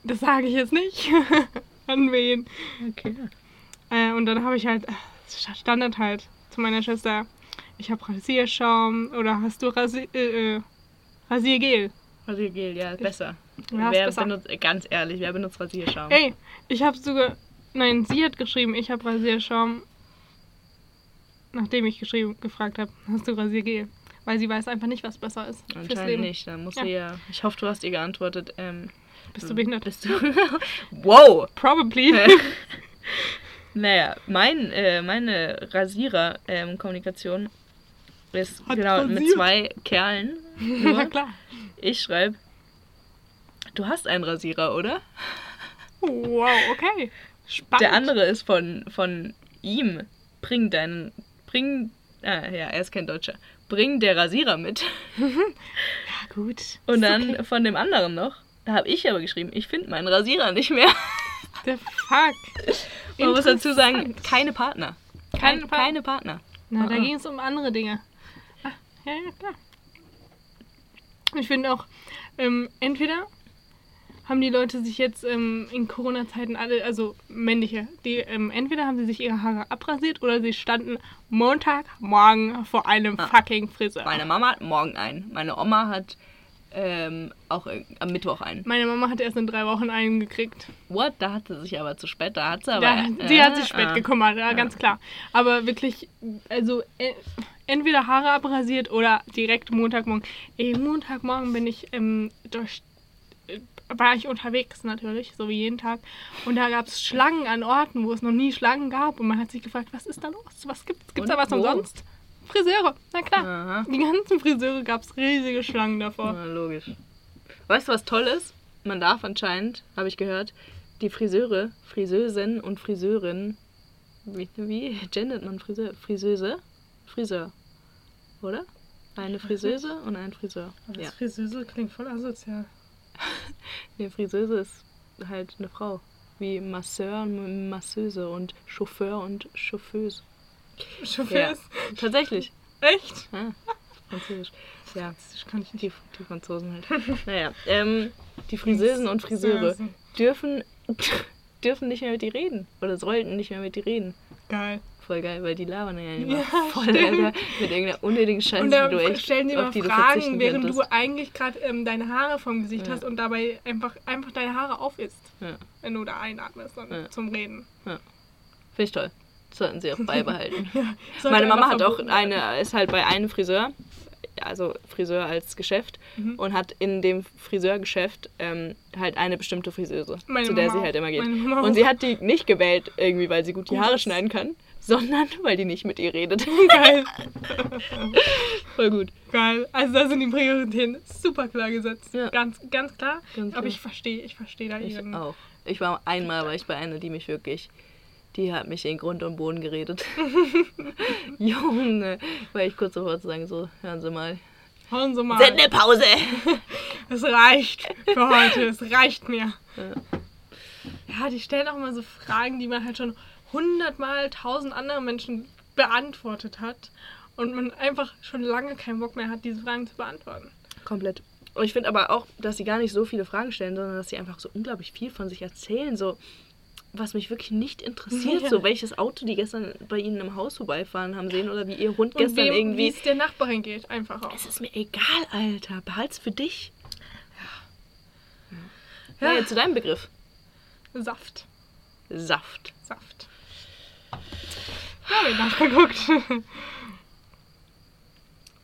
Das sage ich jetzt nicht. An wen? Okay. Äh, und dann habe ich halt, äh, Standard halt, zu meiner Schwester, ich habe Rasierschaum oder hast du Rasi äh, äh, Rasiergel? Rasiergel, ja, besser. Ja, wer besser. benutzt, ganz ehrlich, wer benutzt Rasierschaum? Ey, ich habe sogar, nein, sie hat geschrieben, ich habe Rasierschaum, nachdem ich geschrieben, gefragt habe, hast du Rasiergel? Weil sie weiß einfach nicht, was besser ist Anscheinend nicht. Dann muss Ja. sie ja. Ich hoffe, du hast ihr geantwortet. Ähm, Bist du behindert? Bist du. wow! Probably. Naja, mein, äh, meine Rasierer-Kommunikation ist Hat genau mit rasiert. zwei Kerlen. Na klar. ich schreibe, du hast einen Rasierer, oder? Wow, okay. Spannend. Der andere ist von, von ihm. Bring deinen. Bring. Ah, ja, er ist kein Deutscher. Bring der Rasierer mit. Ja, gut. Und dann okay. von dem anderen noch. Da habe ich aber geschrieben, ich finde meinen Rasierer nicht mehr. Der Fuck. Man muss dazu sagen, keine Partner. Keine Kein, Partner. keine Partner. Na, da Ah. ging es um andere Dinge. Ah, ja, ja, klar. Ich finde auch, ähm, entweder haben die Leute sich jetzt ähm, in Corona-Zeiten alle, also männliche, die ähm, entweder haben sie sich ihre Haare abrasiert oder sie standen Montagmorgen vor einem Ah. fucking Friseur. Meine Mama hat morgen einen. Meine Oma hat ähm, auch äh, am Mittwoch einen. Meine Mama hat erst in drei Wochen einen gekriegt. What? Da hat sie sich aber zu spät. Da hat sie aber. Ja, die hat sich spät ah. gekümmert, ja, ganz klar. Aber wirklich, also äh, entweder Haare abrasiert oder direkt Montagmorgen. Ey, Montagmorgen bin ich ähm, durch, äh, war ich unterwegs natürlich, so wie jeden Tag. Und da gab es Schlangen an Orten, wo es noch nie Schlangen gab. Und man hat sich gefragt, was ist da los? Was gibt's? Gibt's da was wo? umsonst? Friseure, na klar. Aha. Die ganzen Friseure gab es riesige Schlangen davor. Na, logisch. Weißt du, was toll ist? Man darf anscheinend, habe ich gehört, die Friseure, Friseusen und Friseurinnen, wie, wie gendert man Friseur? Friseuse? Friseur. Oder? Eine Friseuse und ein Friseur. Ja. Friseuse klingt voll asozial. Nee, Friseuse ist halt eine Frau. Wie Masseur und Masseuse und Chauffeur und Chauffeuse. Chauffeur ist. Tatsächlich. Echt? Ah, Französisch. Ja, Das kann ich nicht. die, die Franzosen halt. naja, ähm, die Friseusen und Friseure dürfen, dürfen nicht mehr mit dir reden. Oder sollten nicht mehr mit dir reden. Geil. Voll geil, weil die labern ja immer Ja, voll. Alter, mit irgendeiner unnötigen Scheiße, Und da die du echt, stellen die mal die Fragen, während könntest. du eigentlich gerade ähm, deine Haare vom Gesicht Ja. hast und dabei einfach, einfach deine Haare aufisst, Ja, wenn du da einatmest und Ja. zum Reden. finde ich toll. Sollten sie auch beibehalten. Sollte Meine Mama hat auch eine, ist halt bei einem Friseur, also Friseur als Geschäft, Mhm. und hat in dem Friseurgeschäft ähm, halt eine bestimmte Friseuse, Meine zu der Mama sie halt immer geht. Und sie hat die nicht gewählt, irgendwie, weil sie gut die Haare schneiden kann, sondern weil die nicht mit ihr redet. Geil. Voll gut. Geil. Also da sind die Prioritäten super klar gesetzt. Ja. Ganz, ganz klar. Ganz Aber klar. ich verstehe, ich verstehe da Ich ihren. auch. Ich war einmal, war ich bei einer, die mich wirklich, die hat mich in Grund und Boden geredet. Junge, war ich kurz davor zu sagen, so, hören Sie mal. Hauen Sie mal. Sendepause! Es reicht für heute. Es reicht mir. Ja. Ja, die stellen auch immer so Fragen, die man halt schon hundertmal tausend andere Menschen beantwortet hat. Und man einfach schon lange keinen Bock mehr hat, diese Fragen zu beantworten. Komplett. Und ich finde aber auch, dass sie gar nicht so viele Fragen stellen, sondern dass sie einfach so unglaublich viel von sich erzählen. So, was mich wirklich nicht interessiert. Ja. So, welches Auto die gestern bei ihnen im Haus vorbeifahren haben sehen oder wie ihr Hund Und gestern wem, wie irgendwie. es der Nachbarin geht, einfach auch. Es ist mir egal, Alter. Behalt's für dich. Ja. Ja. Naja, zu deinem Begriff. Saft. Saft. Saft. Habe ich nachgeguckt.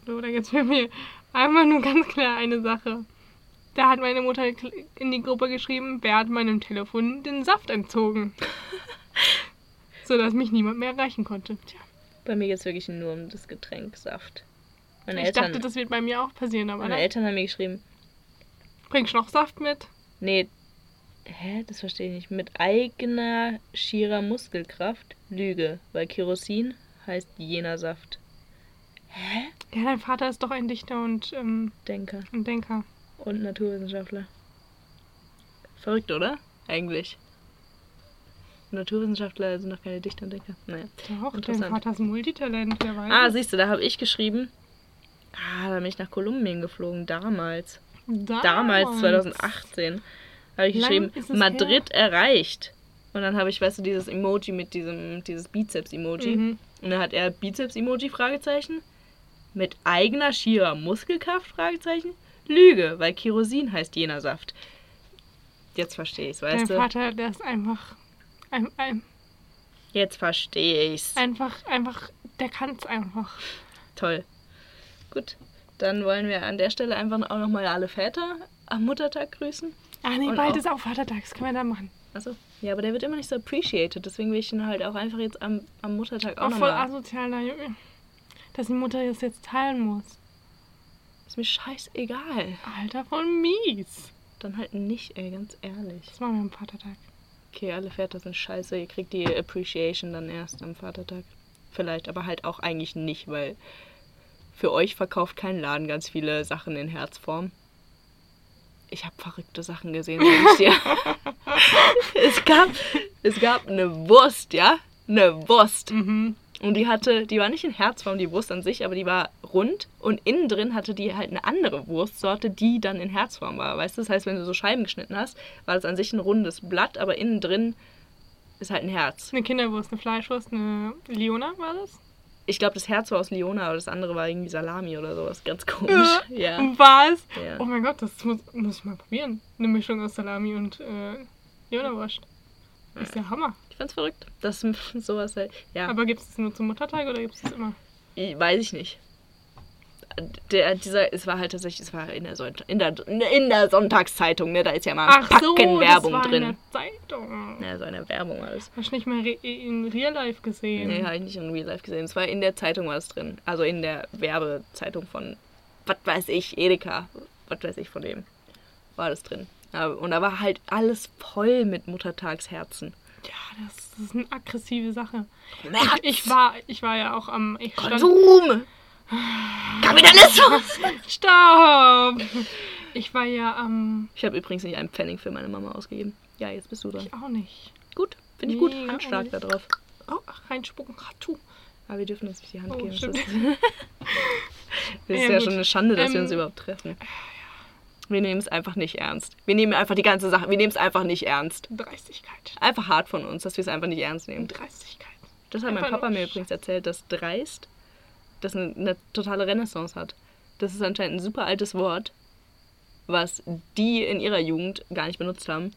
so, da gibt's für mir einmal nur ganz klar eine Sache. Da hat meine Mutter in die Gruppe geschrieben, wer hat meinem Telefon den Saft entzogen. Sodass mich niemand mehr erreichen konnte. Tja, Bei mir geht es wirklich nur um das Getränk Saft. Meine ich Eltern, dachte, das wird bei mir auch passieren, aber meine ne? Eltern haben mir geschrieben, bringst du noch Saft mit? nee, hä, das verstehe ich nicht. Mit eigener schierer Muskelkraft Lüge, weil Kerosin heißt jener Saft. Hä? Ja, dein Vater ist doch ein Dichter und, ähm, Denker und Denker. Und Naturwissenschaftler. Verrückt, oder? Eigentlich. Naturwissenschaftler sind doch keine Dichter und Denker. Naja. Doch, dein. Vater ist Multitalent, wer weiß. Ah, siehst du, da habe ich geschrieben. Ah, da bin ich nach Kolumbien geflogen, damals. Damals, 2018, habe ich Lang geschrieben, Madrid erreicht. Und dann habe ich, weißt du, dieses Emoji mit diesem, dieses Bizeps-Emoji. Mhm. Und dann hat er Bizeps-Emoji, Fragezeichen. Mit eigener schierer Muskelkraft, Fragezeichen. Lüge, weil Kerosin heißt jener Saft. Jetzt verstehe ich's, Dein weißt du? Vater, der ist einfach. Ein, ein, Jetzt verstehe ich's. einfach, einfach, der kann es einfach. Toll. Gut, dann wollen wir an der Stelle einfach auch nochmal alle Väter am Muttertag grüßen. Ah nee, Und bald auch- ist auch Vatertag, das können wir dann machen. Achso. Ja, aber der wird immer nicht so appreciated. Deswegen will ich ihn halt auch einfach jetzt am, am Muttertag auch Auch voll nochmal. asozial, da, Junge. Dass die Mutter das jetzt teilen muss. Ist mir scheißegal. Alter, voll mies. Dann halt nicht, ey, ganz ehrlich. Das machen wir am Vatertag. Okay, alle Väter sind scheiße. Ihr kriegt die Appreciation dann erst am Vatertag. Vielleicht, aber halt auch eigentlich nicht, weil für euch verkauft kein Laden ganz viele Sachen in Herzform. Ich habe verrückte Sachen gesehen, sag ich dir. es, gab, es gab eine Wurst, ja? Eine Wurst. Mhm. Und die hatte, die war nicht in Herzform, die Wurst an sich, aber die war rund und innen drin hatte die halt eine andere Wurstsorte, die dann in Herzform war. Weißt du, das heißt, wenn du so Scheiben geschnitten hast, war das an sich ein rundes Blatt, aber innen drin ist halt ein Herz. Eine Kinderwurst, eine Fleischwurst, eine Leona war das? Ich glaube, das Herz war aus Liona, aber das andere war irgendwie Salami oder sowas. Ganz komisch. Ja. Und was? Ja. Oh mein Gott, das muss, muss ich mal probieren. Eine Mischung aus Salami und äh, Leona-Wurst. Ist ja Hammer. Ich fand's verrückt. Das sowas halt. Ja, Aber gibt es das nur zum Muttertag oder gibt es das immer? ich, weiß ich nicht. Der, dieser, es war halt tatsächlich, es war in der, Sonnt in der, in der Sonntagszeitung, ne? Da ist ja mal ein Ach so, Packen das Werbung war in drin. der Zeitung. Ja, so eine Werbung alles. Hast du nicht mal re in Real Life gesehen? Nee, habe ich nicht in Real Life gesehen. Es war in der Zeitung war es drin. Also in der Werbezeitung von, was weiß ich, Edeka. Was weiß ich von dem. War das drin. Und da war halt alles voll mit Muttertagsherzen. Ja, das, das ist eine aggressive Sache. März. Ich, ich, war, ich war ja auch am. Ich stand, Konsum! Kapitalismus! Stopp! Ich war ja am. Ich habe übrigens nicht einen Pfennig für meine Mama ausgegeben. Ja, jetzt bist du dran. Ich auch nicht. Gut, finde ich gut. Mega Handstark da drauf. Oh, reinspucken. Ach, tu. Aber wir dürfen uns nicht die Hand Oh, geben. Das ist, das ist Ja, ja gut. schon eine Schande, dass wir Ähm, uns überhaupt treffen. Wir nehmen es einfach nicht ernst. Wir nehmen einfach die ganze Sache, wir nehmen es einfach nicht ernst. Dreistigkeit. Einfach hart von uns, dass wir es einfach nicht ernst nehmen. Dreistigkeit. Das hat mein Einfach Papa nur mir übrigens erzählt, dass dreist das eine, eine totale Renaissance hat. Das ist anscheinend ein super altes Wort, was die in ihrer Jugend gar nicht benutzt haben.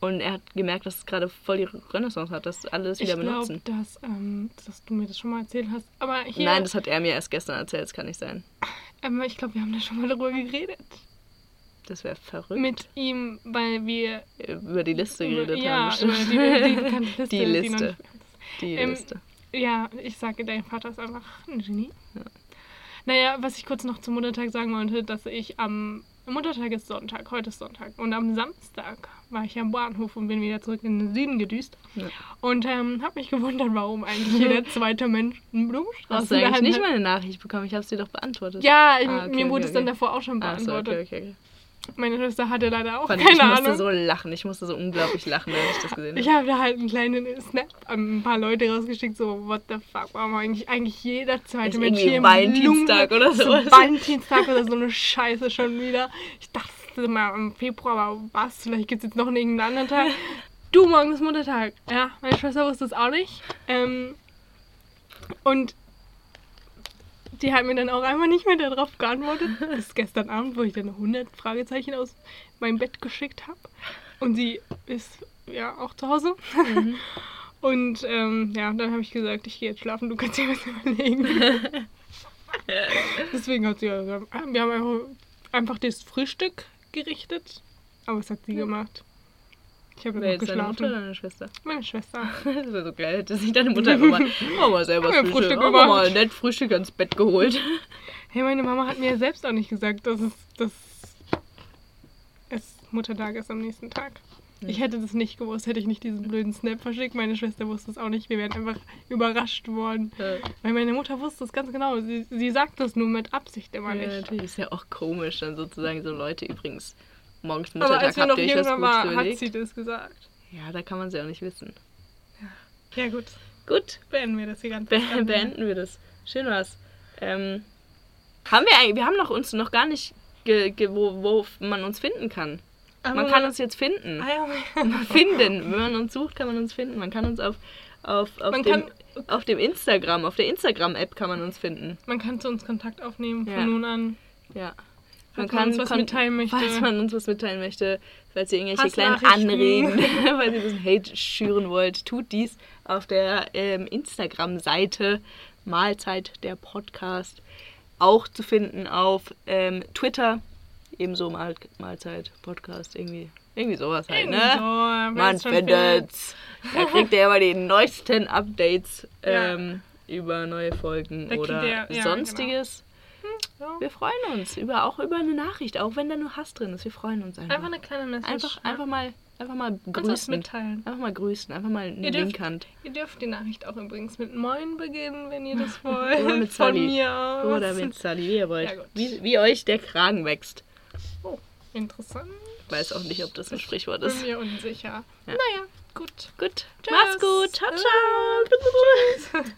Und er hat gemerkt, dass es gerade voll die Renaissance hat, dass alle es Ich wieder glaube, benutzen. dass, ähm, dass du mir das schon mal erzählt hast. Aber hier, Nein, das hat er mir erst gestern erzählt, das kann nicht sein. ähm, ich glaube, wir haben da schon mal darüber geredet. Das wäre verrückt. Mit ihm, weil wir über die Liste geredet ja, haben. über die, die Liste. Die Liste. nicht- Die Ähm, Liste. Ja, ich sage, dein Vater ist einfach ein Genie. Naja, was ich kurz noch zum Muttertag sagen wollte, dass ich am Muttertag ist Sonntag, heute ist Sonntag. Und am Samstag war ich am Bahnhof und bin wieder zurück in den Süden gedüst. Ja. Und ähm, habe mich gewundert, warum eigentlich jeder zweite Mensch einen Blumenstrauß Hast du eigentlich nicht hat. mal eine Nachricht bekommen? Ich habe sie doch beantwortet. Ja, Ah, okay, mir wurde okay, es dann okay. davor auch schon Ach so, beantwortet. okay, okay. Meine Schwester hatte leider auch Fand, keine ich musste Ahnung. so lachen. Ich musste so unglaublich lachen, als ich das gesehen Ich habe. habe da halt einen kleinen Snap an ein paar Leute rausgeschickt, so, what the fuck, warum eigentlich, eigentlich jeder zweite Ist Mensch hier Valentinstag Blumen- oder sowas. Valentinstag oder so eine Scheiße schon wieder. Ich dachte mal im Februar, aber was, vielleicht gibt es jetzt noch irgendeinen anderen Tag. Du, morgen ist Muttertag. Ja, meine Schwester wusste es auch nicht. Ähm, und die hat mir dann auch einfach nicht mehr darauf geantwortet. Bis gestern Abend, wo ich dann 100 Fragezeichen aus meinem Bett geschickt habe. Und sie ist ja auch zu Hause. Mhm. Und ähm, ja, dann habe ich gesagt, ich gehe jetzt schlafen, du kannst dir was überlegen. Deswegen hat sie ja gesagt, ah, wir haben einfach, einfach das Frühstück gerichtet. Aber was hat sie gemacht? Ich habe jetzt deine Mutter oder deine Schwester? Meine Schwester. Das wäre so geil, hätte sich deine Mutter einfach mal, mal selber Frühstück, Frühstück oh, mal nett Frühstück ans Bett geholt. Hey, meine Mama hat mir selbst auch nicht gesagt, dass es, dass es Muttertag ist am nächsten Tag. Ich hätte das nicht gewusst, hätte ich nicht diesen blöden Snap verschickt. Meine Schwester wusste es auch nicht. Wir wären einfach überrascht worden. Ja. Weil meine Mutter wusste es ganz genau. Sie, sie sagt das nur mit Absicht immer Ja, nicht. natürlich ist ja auch komisch, dann sozusagen so Leute übrigens morgens Aber Muttertag als wir noch jünger waren, hat sie das gesagt. Ja, da kann man es ja auch nicht wissen. Ja gut, Gut, beenden wir das hier ganz be beenden wir das. Schön war's. Ähm, haben wir eigentlich, wir haben noch uns noch gar nicht, ge, ge, wo, wo man uns finden kann. Man kann uns jetzt finden. Ah, ja. Finden. Wenn man uns sucht, kann man uns finden. Man kann uns auf, auf, auf, Man dem, kann- auf dem Instagram, auf der Instagram-App kann man uns finden. Man kann zu uns Kontakt aufnehmen Ja. von nun an. Ja. Man uns was mitteilen möchte. Falls man uns was mitteilen möchte, falls ihr irgendwelche kleinen. Anreden, weil ihr ein bisschen Hate schüren wollt, tut dies auf der ähm, Instagram-Seite Mahlzeit der Podcast. Auch zu finden auf ähm, Twitter. ebenso Mahl Mahlzeit, Podcast, irgendwie. Irgendwie sowas halt, ne? so, Man findet's. Da kriegt ihr immer die neuesten Updates Ja. ähm, über neue Folgen Da oder ihr- ja, sonstiges. Ja. Wir freuen uns über auch über eine Nachricht, auch wenn da nur Hass drin ist. Wir freuen uns einfach. Einfach eine kleine Message. einfach, einfach mal, einfach mal grüßen. mitteilen. Einfach mal grüßen, einfach mal eine Ihr dürft-. Ihr dürft die Nachricht auch übrigens mit Moin beginnen, wenn ihr das wollt. Oder mit Von Sally. mir aus. Oder mit Sally, wie ihr wollt. Ja, wie, wie euch der Kragen wächst. Oh, interessant. Ich weiß auch nicht, ob das ein Sprichwort Bin ist. mir unsicher. Ja. Naja, gut. Gut. Tschüss. Macht's gut. Ciao, ciao. Tschüss.